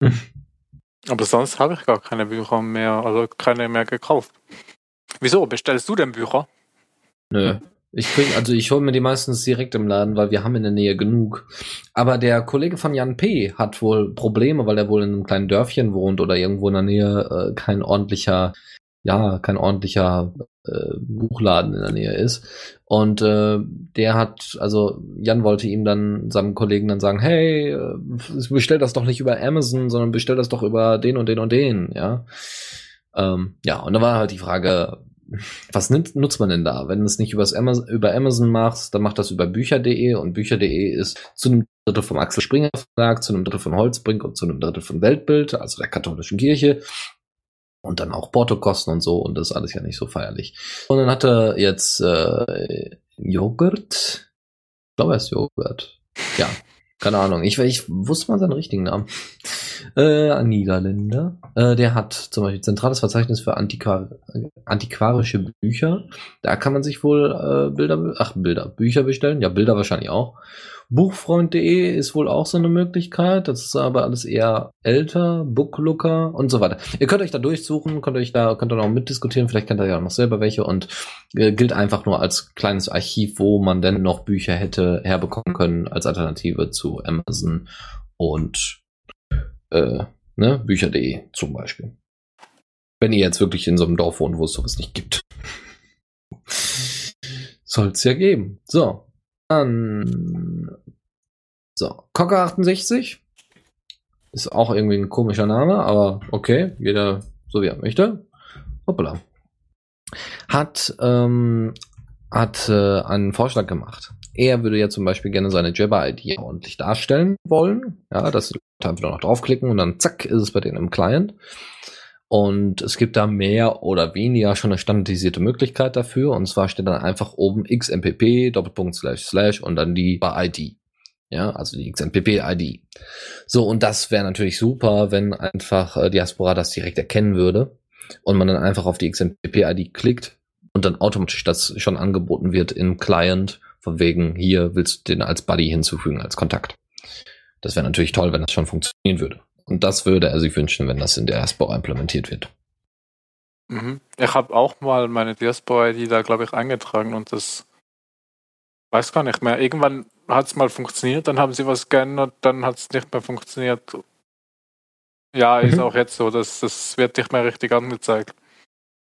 Speaker 3: Hm.
Speaker 2: Aber sonst habe ich gar keine Bücher mehr, also keine mehr gekauft. Wieso? Bestellst du denn Bücher?
Speaker 3: Nö. Ich krieg, also ich hole mir die meistens direkt im Laden, weil wir haben in der Nähe genug. Aber der Kollege von Jan P. hat wohl Probleme, weil er wohl in einem kleinen Dörfchen wohnt oder irgendwo in der Nähe äh, kein ordentlicher, ja, kein ordentlicher äh, Buchladen in der Nähe ist. Und äh, der hat, also Jan wollte ihm dann, seinem Kollegen dann sagen, hey, äh, bestell das doch nicht über Amazon, sondern bestell das doch über den und den und den, ja. Ähm, ja, und da war halt die Frage, was nimmt, nutzt man denn da? Wenn du es nicht Amazon, über Amazon machst, dann macht das über bücher.de und bücher.de ist zu einem Drittel vom Axel Springer Verlag, zu einem Drittel von Holzbrink und zu einem Drittel von Weltbild, also der katholischen Kirche. Und dann auch Portokosten und so und das ist alles ja nicht so feierlich. Und dann hat er jetzt äh, Joghurt. Ich glaube, er ist Joghurt. Ja, keine Ahnung. Ich, ich wusste mal seinen richtigen Namen. Äh, Niederländer. Äh, der hat zum Beispiel zentrales Verzeichnis für Antiquar antiquarische Bücher. Da kann man sich wohl äh, Bilder, ach Bilder, Bücher bestellen. Ja, Bilder wahrscheinlich auch. Buchfreund.de ist wohl auch so eine Möglichkeit. Das ist aber alles eher älter, Booklooker und so weiter. Ihr könnt euch da durchsuchen, könnt euch da, könnt ihr noch mitdiskutieren. Vielleicht kennt ihr ja auch noch selber welche und äh, gilt einfach nur als kleines Archiv, wo man denn noch Bücher hätte herbekommen können als Alternative zu Amazon und äh, ne, Bücher.de zum Beispiel. Wenn ihr jetzt wirklich in so einem Dorf wohnt, wo es sowas nicht gibt. Soll es ja geben. So, dann. So, Cocker 68. Ist auch irgendwie ein komischer Name, aber okay, jeder so wie er möchte. Hoppala. Hat, ähm, hat äh, einen Vorschlag gemacht. Er würde ja zum Beispiel gerne seine Jabber-ID ordentlich darstellen wollen. Ja, dass die Leute einfach noch draufklicken und dann zack, ist es bei denen im Client. Und es gibt da mehr oder weniger schon eine standardisierte Möglichkeit dafür. Und zwar steht dann einfach oben xmpp, Doppelpunkt, slash, slash und dann die bei ID. Ja, also die XMPP-ID. So, und das wäre natürlich super, wenn einfach äh, Diaspora das direkt erkennen würde und man dann einfach auf die XMPP-ID klickt und dann automatisch das schon angeboten wird im Client, von wegen, hier willst du den als Buddy hinzufügen, als Kontakt. Das wäre natürlich toll, wenn das schon funktionieren würde. Und das würde er sich wünschen, wenn das in der Diaspora implementiert wird.
Speaker 2: Mhm. Ich habe auch mal meine Diaspora-ID da, glaube ich, eingetragen und das weiß gar nicht mehr. Irgendwann hat es mal funktioniert, dann haben sie was geändert, dann hat es nicht mehr funktioniert. Ja, ist mhm. auch jetzt so, dass das wird nicht mehr richtig angezeigt.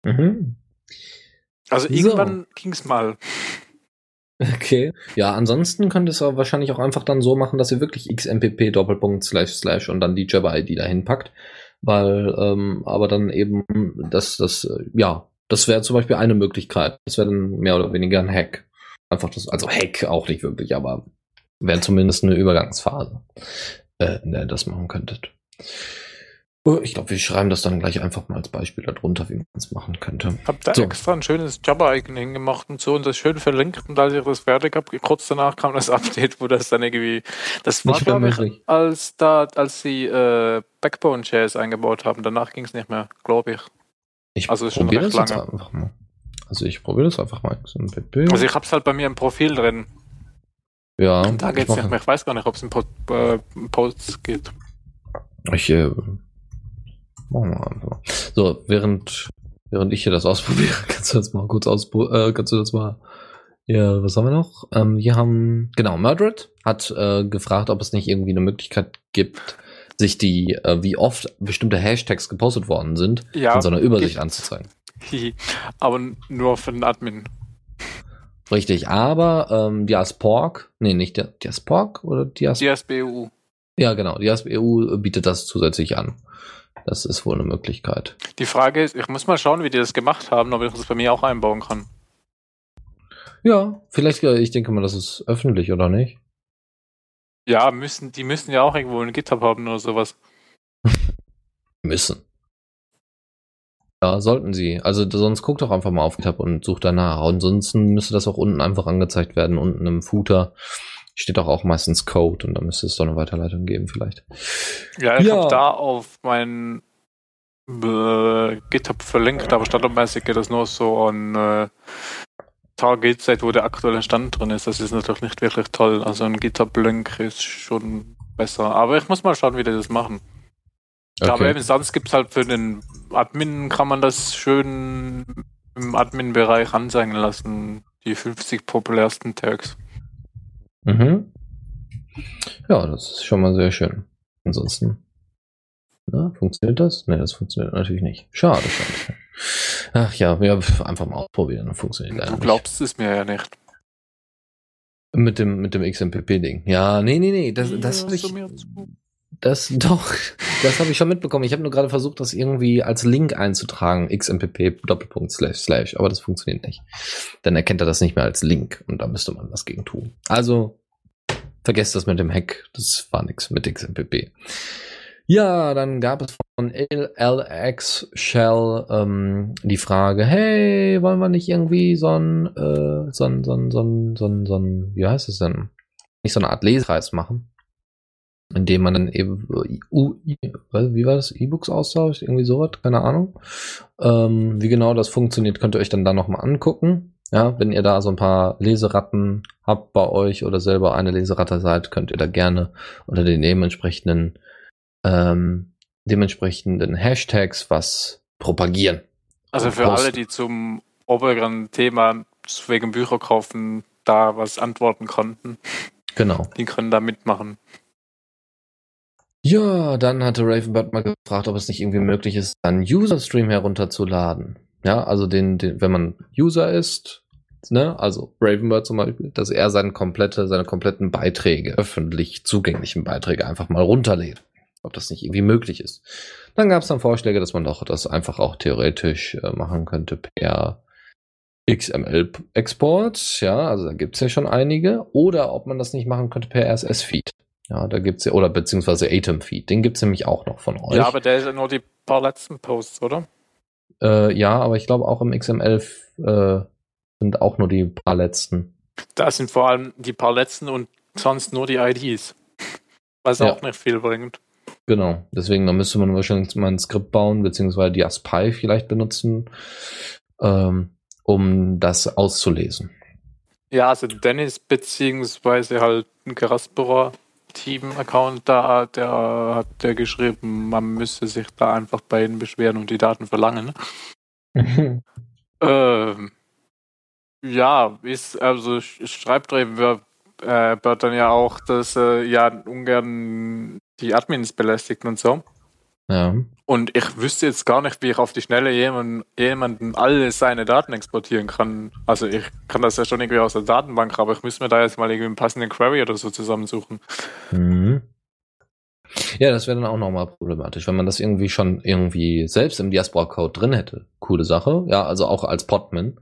Speaker 2: Mhm. Also irgendwann so. ging es mal.
Speaker 3: Okay. Ja, ansonsten könnt ihr es wahrscheinlich auch einfach dann so machen, dass ihr wirklich xmpp Doppelpunkt slash slash und dann die Jabber-ID dahin packt. Weil, ähm, aber dann eben, das, das, äh, ja, das wäre zum Beispiel eine Möglichkeit. Das wäre dann mehr oder weniger ein Hack. Einfach das, also Hack auch nicht wirklich, aber wäre zumindest eine Übergangsphase, äh, in der ihr das machen könntet. Oh, ich glaube, wir schreiben das dann gleich einfach mal als Beispiel darunter, wie man es machen könnte.
Speaker 2: Hab da so. extra ein schönes Jabber-Icon hingemacht und so und das schön verlinkt und als ich das fertig habe, kurz danach kam das Update, wo das dann irgendwie, das war glaube ich, als da, als sie äh, Backbone-Shares eingebaut haben, danach ging es nicht mehr, glaube ich.
Speaker 3: Ich also probiere das lange. jetzt einfach mal. Also ich probiere das einfach mal.
Speaker 2: Also ich habe es halt bei mir im Profil drin.
Speaker 3: Ja.
Speaker 2: Und da geht's nicht mehr. Ich weiß gar nicht, ob es in äh, Posts geht.
Speaker 3: Ich äh, Machen wir einfach. So, während, während ich hier das ausprobiere, kannst du das mal kurz ausprobieren, äh, kannst du das mal, ja, was haben wir noch? Ähm, wir haben, genau, Murdred hat äh, gefragt, ob es nicht irgendwie eine Möglichkeit gibt, sich die, äh, wie oft bestimmte Hashtags gepostet worden sind,
Speaker 2: ja,
Speaker 3: in so einer Übersicht anzuzeigen.
Speaker 2: aber nur für den Admin.
Speaker 3: Richtig, aber ähm, Diaspork, nee, nicht Diaspork oder Dias
Speaker 2: DSBU.
Speaker 3: Ja, genau, DSBU bietet das zusätzlich an. Das ist wohl eine Möglichkeit.
Speaker 2: Die Frage ist, ich muss mal schauen, wie die das gemacht haben, ob ich das bei mir auch einbauen kann.
Speaker 3: Ja, vielleicht, äh, ich denke mal, das ist öffentlich, oder nicht?
Speaker 2: Ja, müssen, die müssen ja auch irgendwo ein GitHub haben oder sowas.
Speaker 3: müssen. Ja, sollten sie. Also sonst guckt doch einfach mal auf GitHub und sucht danach. Ansonsten müsste das auch unten einfach angezeigt werden, unten im Footer steht doch auch meistens Code und dann müsste es doch eine Weiterleitung geben vielleicht.
Speaker 2: Ja, ich ja. habe da auf mein äh, GitHub verlinkt, aber standardmäßig geht das nur so an äh, Target-Site, wo der aktuelle Stand drin ist. Das ist natürlich nicht wirklich toll. Also ein GitHub-Link ist schon besser. Aber ich muss mal schauen, wie die das machen. Okay. Aber eben sonst gibt es halt für den Admin, kann man das schön im Admin-Bereich anzeigen lassen, die 50 populärsten Tags.
Speaker 3: Mhm. Ja, das ist schon mal sehr schön. Ansonsten. Na, funktioniert das? Ne, das funktioniert natürlich nicht. Schade, schade. Ach ja, wir einfach mal ausprobieren. Funktioniert
Speaker 2: Du glaubst nicht. es mir ja nicht.
Speaker 3: Mit dem, mit dem XMPP-Ding. Ja, nee, nee, nee. Das, das habe ich. Das doch, das habe ich schon mitbekommen. Ich habe nur gerade versucht, das irgendwie als Link einzutragen, xmpp Doppelpunkt slash slash, aber das funktioniert nicht. Dann erkennt er das nicht mehr als Link und da müsste man was gegen tun. Also vergesst das mit dem Hack, das war nix mit XMPP. Ja, dann gab es von LX Shell ähm, die Frage, hey, wollen wir nicht irgendwie so ein, äh, so ein, so ein, so ein, so ein, so ein, wie heißt es denn? Nicht so eine Art Lesekreis machen, indem man dann eben, uh, wie war das, E-Books austauscht, irgendwie sowas, keine Ahnung. Ähm, wie genau das funktioniert, könnt ihr euch dann da nochmal angucken. Ja, wenn ihr da so ein paar Leseratten habt bei euch oder selber eine Leseratte seid, könnt ihr da gerne unter den dementsprechenden ähm, dementsprechenden Hashtags was propagieren.
Speaker 2: Also für alle, die zum oberen Thema wegen Bücher kaufen, da was antworten konnten.
Speaker 3: Genau.
Speaker 2: Die können da mitmachen.
Speaker 3: Ja, dann hatte Ravenbird mal gefragt, ob es nicht irgendwie möglich ist, einen User-Stream herunterzuladen. Ja, also den, den, wenn man User ist, ne, also Ravenbird zum Beispiel, dass er seine komplette, seine kompletten Beiträge, öffentlich zugänglichen Beiträge einfach mal runterlädt ob das nicht irgendwie möglich ist. Dann gab es dann Vorschläge, dass man doch das einfach auch theoretisch äh, machen könnte per XML-Export. Ja, also da gibt es ja schon einige. Oder ob man das nicht machen könnte per RSS-Feed. Ja, da gibt es ja, oder beziehungsweise Atom-Feed. Den gibt es nämlich auch noch von euch.
Speaker 2: Ja, aber der ist ja nur die paar letzten Posts, oder?
Speaker 3: Äh, ja, aber ich glaube auch im XML äh, sind auch nur die paar letzten.
Speaker 2: Da sind vor allem die paar letzten und sonst nur die IDs. Was ja. auch nicht viel bringt.
Speaker 3: Genau, deswegen, da müsste man wahrscheinlich mal ein Skript bauen, beziehungsweise die ASPI vielleicht benutzen, ähm, um das auszulesen.
Speaker 2: Ja, also Dennis beziehungsweise halt ein Gerasperer Team-Account da, der hat der geschrieben, man müsste sich da einfach bei ihnen beschweren und die Daten verlangen. ähm, ja, ist, also schreibt Rewe äh, dann ja auch, dass äh, ja ungern die Admins belästigt und so.
Speaker 3: Ja.
Speaker 2: Und ich wüsste jetzt gar nicht, wie ich auf die Schnelle jemanden, jemanden alle seine Daten exportieren kann. Also ich kann das ja schon irgendwie aus der Datenbank, aber ich müsste mir da jetzt mal irgendwie einen passenden Query oder so zusammensuchen.
Speaker 3: Mhm. Ja, das wäre dann auch nochmal problematisch, wenn man das irgendwie schon irgendwie selbst im Diaspora-Code drin hätte. Coole Sache. Ja, also auch als Podman.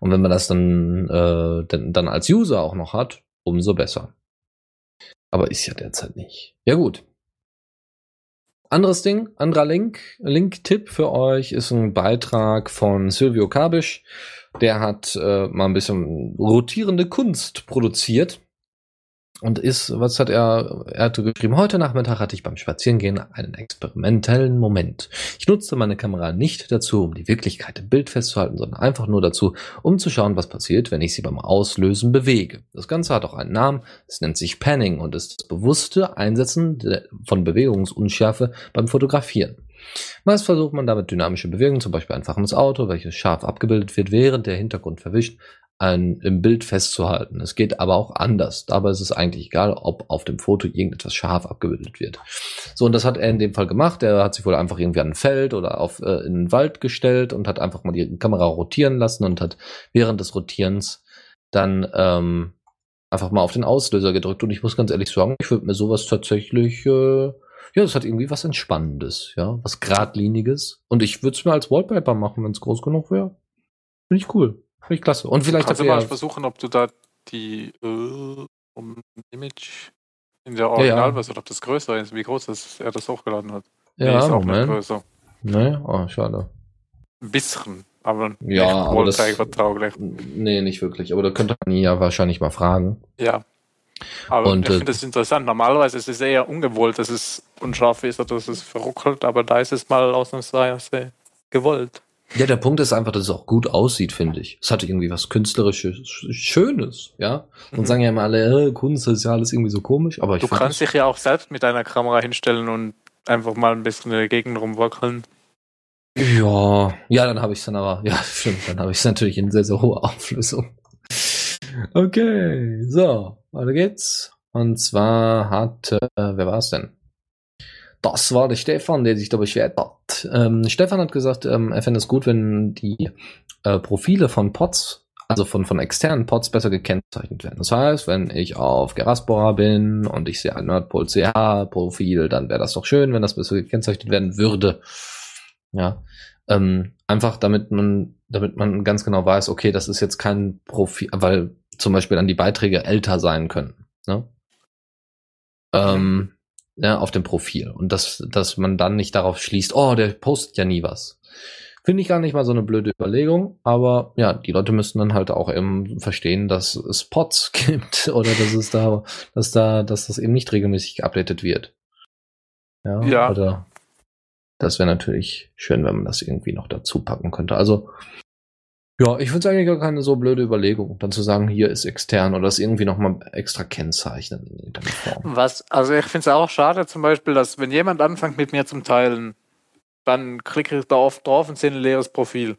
Speaker 3: Und wenn man das dann, äh, dann, dann als User auch noch hat, umso besser. Aber ist ja derzeit nicht. Ja gut, anderes Ding, anderer Link, Link-Tipp für euch ist ein Beitrag von Silvio Kabisch. Der hat äh, mal ein bisschen rotierende Kunst produziert. Und ist, was hat er? Er hatte geschrieben, heute Nachmittag hatte ich beim Spazierengehen einen experimentellen Moment. Ich nutzte meine Kamera nicht dazu, um die Wirklichkeit im Bild festzuhalten, sondern einfach nur dazu, um zu schauen, was passiert, wenn ich sie beim Auslösen bewege. Das Ganze hat auch einen Namen, es nennt sich Panning und ist das bewusste Einsetzen von Bewegungsunschärfe beim Fotografieren. Meist versucht man damit dynamische Bewegungen, zum Beispiel ein fahrendes Auto, welches scharf abgebildet wird, während der Hintergrund verwischt, ein, im Bild festzuhalten. Es geht aber auch anders. Dabei ist es eigentlich egal, ob auf dem Foto irgendetwas scharf abgebildet wird. So, und das hat er in dem Fall gemacht. Er hat sich wohl einfach irgendwie an ein Feld oder auf, äh, in den Wald gestellt und hat einfach mal die Kamera rotieren lassen und hat während des Rotierens dann ähm, einfach mal auf den Auslöser gedrückt. Und ich muss ganz ehrlich sagen, ich würde mir sowas tatsächlich, äh, ja, das hat irgendwie was Entspannendes, ja, was Gradliniges. Und ich würde es mir als Wallpaper machen, wenn es groß genug wäre. Finde ich cool. Finde ich klasse. Und vielleicht
Speaker 2: Kannst du mal versuchen, ob du da die äh, um Image in der Originalversion, ja, ja. ob das größer ist, wie groß das, er das hochgeladen hat.
Speaker 3: Ja, nee, ist auch Moment. größer. Ne, oh, schade.
Speaker 2: Ein bisschen, aber
Speaker 3: ja, aber das, vertraglich. Nee, nicht wirklich. Aber da könnte man ihn ja wahrscheinlich mal fragen.
Speaker 2: Ja. Aber und, ich finde das interessant. Normalerweise ist es eher ungewollt, dass es unscharf ist oder dass es verruckelt, aber da ist es mal ausnahmsweise gewollt.
Speaker 3: Ja, der Punkt ist einfach, dass es auch gut aussieht, finde ich. Es hatte irgendwie was künstlerisches, Schönes, ja. Und mhm. sagen ja immer alle, äh, Kunst ist ja alles irgendwie so komisch, aber ich
Speaker 2: Du kannst dich ja auch selbst mit deiner Kamera hinstellen und einfach mal ein bisschen in der Gegend rumwackeln.
Speaker 3: Ja, ja, dann habe ich es dann aber, ja, stimmt, dann habe ich es natürlich in sehr, sehr hoher Auflösung. Okay, so, weiter geht's. Und zwar hat, äh, wer war es denn? Das war der Stefan, der sich da beschwert hat. Ähm, Stefan hat gesagt, ähm, er fände es gut, wenn die äh, Profile von Pods, also von, von externen Pods, besser gekennzeichnet werden. Das heißt, wenn ich auf Geraspora bin und ich sehe ein Nerdpol CH Profil, dann wäre das doch schön, wenn das besser gekennzeichnet werden würde. Ja. Ähm, einfach damit man, damit man ganz genau weiß, okay, das ist jetzt kein Profil, weil zum Beispiel dann die Beiträge älter sein können. Ne? Ähm, ja, auf dem Profil. Und dass, dass man dann nicht darauf schließt, oh, der postet ja nie was. Finde ich gar nicht mal so eine blöde Überlegung, aber ja, die Leute müssen dann halt auch eben verstehen, dass es Pots gibt oder dass es da, dass da, dass das eben nicht regelmäßig geupdatet wird. Ja.
Speaker 2: Ja.
Speaker 3: Oder das wäre natürlich schön, wenn man das irgendwie noch dazu packen könnte. Also, ja, ich finde es eigentlich gar keine so blöde Überlegung, dann zu sagen, hier ist extern oder das irgendwie nochmal extra kennzeichnen in Form.
Speaker 2: Was, also ich finde es auch schade zum Beispiel, dass wenn jemand anfängt mit mir zum Teilen, dann klicke ich da oft drauf und sehe ein leeres Profil.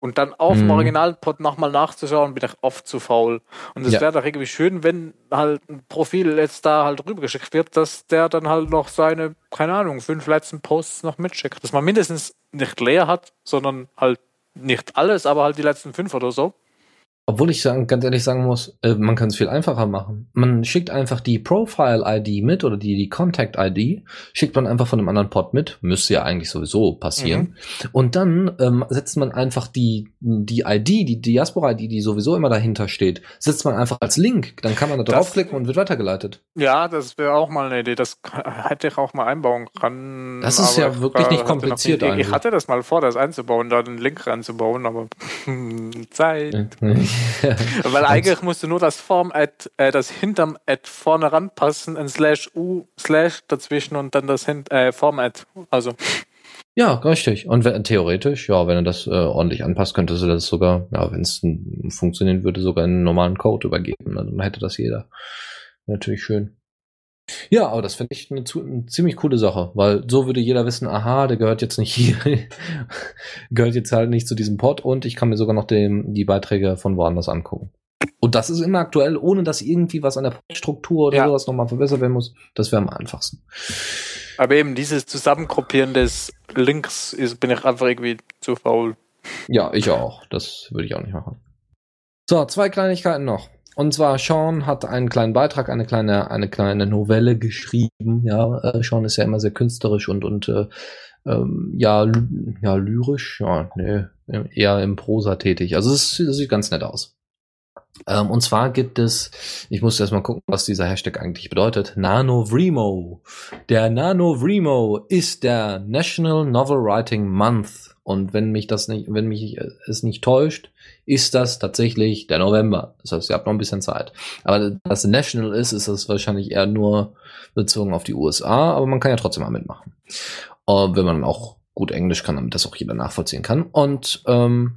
Speaker 2: Und dann auf dem
Speaker 3: Mhm.
Speaker 2: Originalpod nochmal nachzuschauen, bin ich oft zu faul. Und es
Speaker 3: Ja.
Speaker 2: wäre doch irgendwie schön, wenn halt ein Profil jetzt da halt rübergeschickt wird, dass der dann halt noch seine, keine Ahnung, fünf letzten Posts noch mitschickt. Dass man mindestens nicht leer hat, sondern halt nicht alles, aber halt die letzten fünf oder so.
Speaker 3: Obwohl ich sagen, ganz ehrlich sagen muss, äh, man kann es viel einfacher machen. Man schickt einfach die Profile-ID mit oder die, die Contact-ID, schickt man einfach von einem anderen Pod mit, müsste ja eigentlich sowieso passieren. Und dann ähm, setzt man einfach die, die ID, die Diaspora-ID, die sowieso immer dahinter steht, setzt man einfach als Link. Dann kann man da
Speaker 2: Das-
Speaker 3: draufklicken und wird weitergeleitet.
Speaker 2: Ja, das wäre auch mal eine Idee. Das hätte ich auch mal einbauen können.
Speaker 3: Das ist ja
Speaker 2: ich
Speaker 3: wirklich nicht kompliziert
Speaker 2: nie- Ich hatte das mal vor, das einzubauen, da den Link reinzubauen, aber Zeit. Weil eigentlich musst du nur das Form-Ad, äh, das hinterm Ad vorne ranpassen, ein Slash U, Slash dazwischen und dann das Hin äh, Form-Ad. Also,
Speaker 3: Ja, richtig. Und wenn, theoretisch, ja, wenn er das äh, ordentlich anpasst, könnte sie das sogar, ja, wenn es funktionieren würde, sogar in einen normalen Code übergeben. Dann hätte das jeder. Natürlich schön. Ja, aber das finde ich eine, eine ziemlich coole Sache, weil so würde jeder wissen, aha, der gehört jetzt nicht hier, gehört jetzt halt nicht zu diesem Pod und ich kann mir sogar noch den, die Beiträge von woanders angucken. Und das ist immer aktuell, ohne dass irgendwie was an der Struktur oder
Speaker 2: Ja.
Speaker 3: sowas nochmal verbessert werden muss. Das wäre am einfachsten.
Speaker 2: aber eben dieses Zusammengruppieren des Links ist, bin ich einfach irgendwie zu faul.
Speaker 3: Ja, ich auch. Das würde ich auch nicht machen. So, zwei Kleinigkeiten noch. Und zwar Sean hat einen kleinen Beitrag, eine kleine, eine kleine Novelle geschrieben. Ja, äh, Sean ist ja immer sehr künstlerisch und und äh, ähm, ja, ja lyrisch, ja, nee, eher im Prosa tätig. Also es, sieht ganz nett aus. Ähm, und zwar gibt es, ich muss erst mal gucken, was dieser Hashtag eigentlich bedeutet. NanoVremo. Der NanoVremo ist der National Novel Writing Month. Und wenn mich das nicht, wenn mich äh, es nicht täuscht, ist das tatsächlich der November. Das heißt, ihr habt noch ein bisschen Zeit. Aber dass National ist, ist das wahrscheinlich eher nur bezogen auf die USA, aber man kann ja trotzdem mal mitmachen. Äh, wenn man auch gut Englisch kann, damit das auch jeder nachvollziehen kann. Und ähm,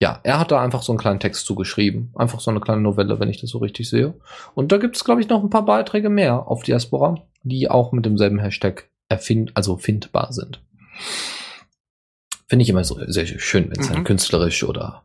Speaker 3: ja, er hat da einfach so einen kleinen Text zugeschrieben. Einfach so eine kleine Novelle, wenn ich das so richtig sehe. Und da gibt es, glaube ich, noch ein paar Beiträge mehr auf Diaspora, die auch mit demselben Hashtag erfind also findbar sind. Finde ich immer so sehr schön, wenn es
Speaker 2: Mhm.
Speaker 3: dann künstlerisch oder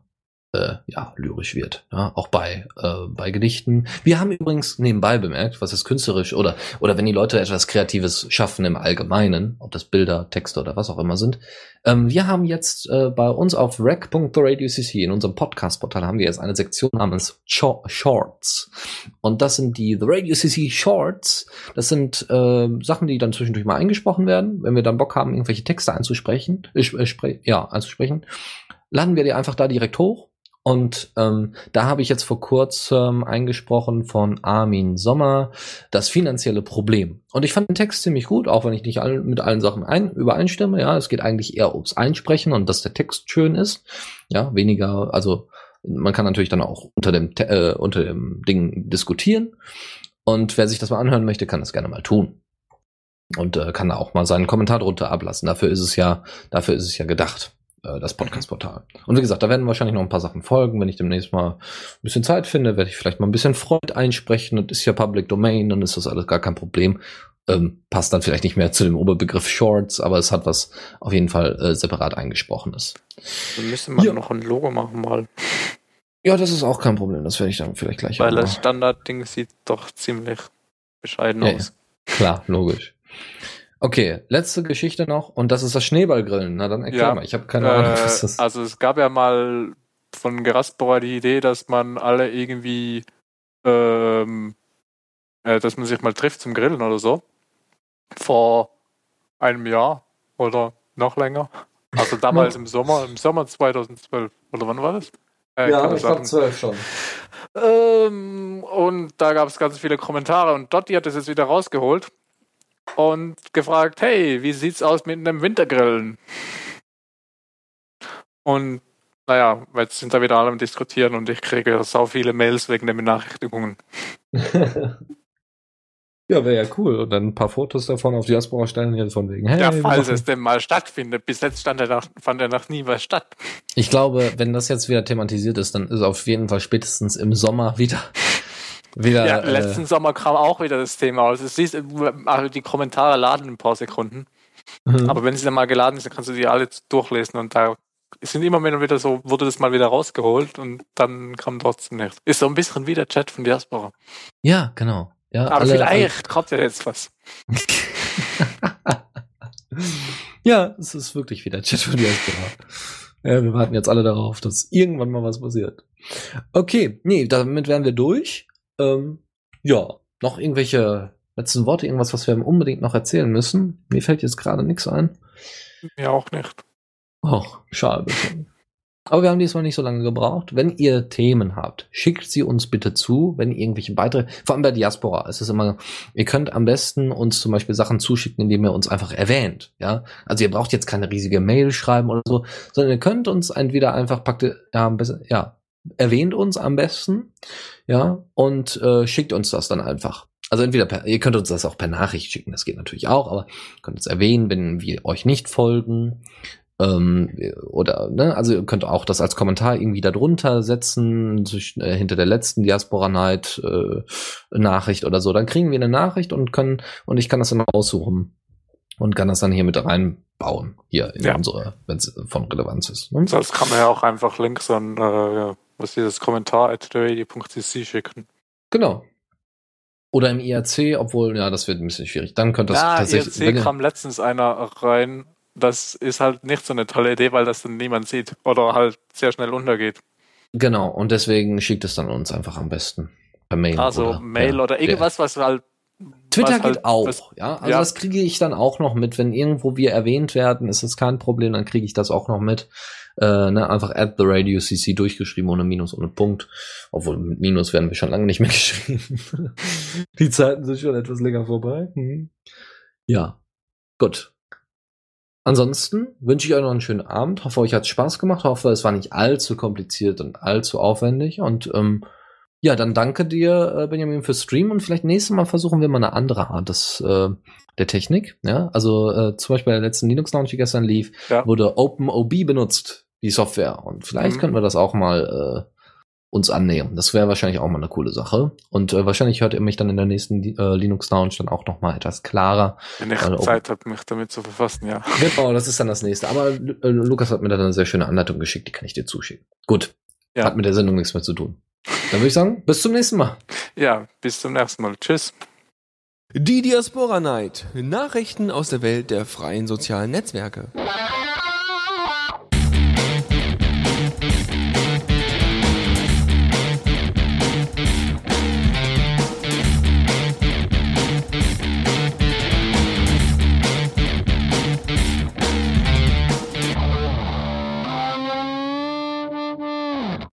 Speaker 3: äh, ja, lyrisch wird. Ja, auch bei, äh, bei Gedichten. Wir haben übrigens nebenbei bemerkt, was ist künstlerisch oder, oder wenn die Leute etwas Kreatives schaffen im Allgemeinen, ob das Bilder, Texte oder was auch immer sind. Ähm, wir haben jetzt äh, bei uns auf rec.theradiocc in unserem Podcast-Portal haben wir jetzt eine Sektion namens Shor- Shorts. Und das sind die The Radio CC Shorts. Das sind äh, Sachen, die dann zwischendurch mal eingesprochen werden. Wenn wir dann Bock haben, irgendwelche Texte einzusprechen, äh, ja, einzusprechen, laden wir die einfach da direkt hoch. Und ähm, da habe ich jetzt vor kurzem eingesprochen von Armin Sommer das finanzielle Problem. Und ich fand den Text ziemlich gut, auch wenn ich nicht all, mit allen Sachen ein, übereinstimme. Ja, es geht eigentlich eher ums Einsprechen und dass der Text schön ist. Ja, weniger, also man kann natürlich dann auch unter dem, äh, unter dem Ding diskutieren. Und wer sich das mal anhören möchte, kann das gerne mal tun. Und äh, kann da auch mal seinen Kommentar drunter ablassen. Dafür ist es ja, dafür ist es ja gedacht, das Podcast-Portal. Und wie gesagt, da werden wahrscheinlich noch ein paar Sachen folgen. Wenn ich demnächst mal ein bisschen Zeit finde, werde ich vielleicht mal ein bisschen Freud einsprechen. Das ist ja Public Domain, dann ist das alles gar kein Problem. Ähm, passt dann vielleicht nicht mehr zu dem Oberbegriff Shorts, aber es hat was auf jeden Fall äh, separat eingesprochenes.
Speaker 2: Dann müsste man
Speaker 3: Ja.
Speaker 2: noch ein Logo machen mal.
Speaker 3: Ja, das ist auch kein Problem. Das werde ich dann vielleicht gleich
Speaker 2: Weil
Speaker 3: auch
Speaker 2: das
Speaker 3: mal-
Speaker 2: Standardding sieht doch ziemlich bescheiden
Speaker 3: Ja,
Speaker 2: aus.
Speaker 3: Klar, logisch. Okay, letzte Geschichte noch und das ist das Schneeballgrillen. Na dann erklär
Speaker 2: Ja.
Speaker 3: mal. Ich habe keine Ahnung, was
Speaker 2: Äh,
Speaker 3: das
Speaker 2: also es gab ja mal von Geraspora die Idee, dass man alle irgendwie, ähm, äh, dass man sich mal trifft zum Grillen oder so. Vor einem Jahr oder noch länger. Also damals im Sommer, im Sommer 2012. Oder wann war das? Äh, keine Ahnung.
Speaker 3: zwölf schon.
Speaker 2: Ähm, und und da gab es ganz viele Kommentare und Dotti hat das jetzt wieder rausgeholt und gefragt, hey, wie sieht's aus mit einem Wintergrillen? Und naja, jetzt sind da wieder alle am Diskutieren und ich kriege sau viele Mails wegen den Benachrichtigungen.
Speaker 3: Ja, wäre ja cool. Und dann ein paar Fotos davon auf Diaspora stellen hier von wegen. Hey,
Speaker 2: ja, falls es denn mal stattfindet. Bis jetzt stand er noch, fand er noch nie was statt.
Speaker 3: Ich glaube, wenn das jetzt wieder thematisiert ist, dann ist auf jeden Fall spätestens im Sommer wieder. wieder
Speaker 2: ja, letzten äh, Sommer kam auch wieder das Thema aus. Also, siehst, also die Kommentare laden in ein paar Sekunden. Mhm. Aber wenn sie dann mal geladen ist, dann kannst du die alle durchlesen und da sind immer wieder so, wurde das mal wieder rausgeholt und dann kam trotzdem nichts. Ist so ein bisschen wie der Chat von Diaspora.
Speaker 3: Ja, genau. Ja,
Speaker 2: Aber alle, vielleicht alle. kommt ja jetzt was.
Speaker 3: ja, es ist wirklich wieder Chat von Diaspora. Ja, wir warten jetzt alle darauf, dass irgendwann mal was passiert. Okay, nee, damit wären wir durch. Ähm, ja, noch irgendwelche letzten Worte, irgendwas, was wir unbedingt noch erzählen müssen. Mir fällt jetzt gerade nichts ein.
Speaker 2: Mir auch nicht.
Speaker 3: Och, schade. Aber wir haben diesmal nicht so lange gebraucht. Wenn ihr Themen habt, schickt sie uns bitte zu, wenn ihr irgendwelche weitere, vor allem bei Diaspora ist es immer, ihr könnt am besten uns zum Beispiel Sachen zuschicken, indem ihr uns einfach erwähnt, ja. Also ihr braucht jetzt keine riesige Mail schreiben oder so, sondern ihr könnt uns entweder einfach packt, ja, ja, erwähnt uns am besten, ja, und äh, schickt uns das dann einfach. Also entweder per, ihr könnt uns das auch per Nachricht schicken, das geht natürlich auch, aber ihr könnt uns erwähnen, wenn wir euch nicht folgen. Ähm, oder, ne, also ihr könnt auch das als Kommentar irgendwie darunter setzen, durch, äh, hinter der letzten Diaspora Night äh, Nachricht oder so. Dann kriegen wir eine Nachricht und können, und ich kann das dann aussuchen und kann das dann hier mit reinbauen, hier in ja. unsere, wenn es von Relevanz ist.
Speaker 2: Ne? Das kann man ja auch einfach Links an, äh, was dieses Kommentar at radio.cc schicken.
Speaker 3: Genau, oder im IRC, obwohl, ja, das wird ein bisschen schwierig. Dann könnte das
Speaker 2: ja, tatsächlich. IRC kam letztens einer rein, das ist halt nicht so eine tolle Idee, weil das dann niemand sieht oder halt sehr schnell untergeht.
Speaker 3: Genau, und deswegen schickt es dann uns einfach am besten per Mail.
Speaker 2: Also oder, Mail ja, oder irgendwas, was halt.
Speaker 3: Twitter was geht halt, auch, was, ja. Also ja. das kriege ich dann auch noch mit. Wenn irgendwo wir erwähnt werden, ist das kein Problem, dann kriege ich das auch noch mit. Äh, ne, einfach at the radio cc durchgeschrieben, ohne Minus, ohne Punkt. Obwohl mit Minus werden wir schon lange nicht mehr geschrieben. Die Zeiten sind schon etwas länger vorbei. Mhm. Ja, gut. Ansonsten wünsche ich euch noch einen schönen Abend. Hoffe, euch hat Spaß gemacht. Hoffe, es war nicht allzu kompliziert und allzu aufwendig. Und ähm, ja, dann danke dir, äh, Benjamin, fürs Stream. Und vielleicht nächstes Mal versuchen wir mal eine andere Art des, äh, der Technik. Ja, also äh, zum Beispiel bei der letzten Linux Launch, die gestern lief, ja. wurde OpenOB benutzt, die Software. Und vielleicht mhm. könnten wir das auch mal äh, uns annähern. Das wäre wahrscheinlich auch mal eine coole Sache. Und äh, wahrscheinlich hört ihr mich dann in der nächsten äh, Linux Lounge dann auch noch mal etwas klarer.
Speaker 2: Wenn ich äh, Zeit habe, mich damit zu verfassen, ja.
Speaker 3: Genau, das ist dann das nächste. Aber äh, Lukas hat mir dann eine sehr schöne Anleitung geschickt, die kann ich dir zuschicken. Gut. Ja. Hat mit der Sendung nichts mehr zu tun. Dann würde ich sagen, bis zum nächsten Mal.
Speaker 2: Ja, bis zum nächsten Mal. Tschüss.
Speaker 1: Die Diaspora Night. Nachrichten aus der Welt der freien sozialen Netzwerke.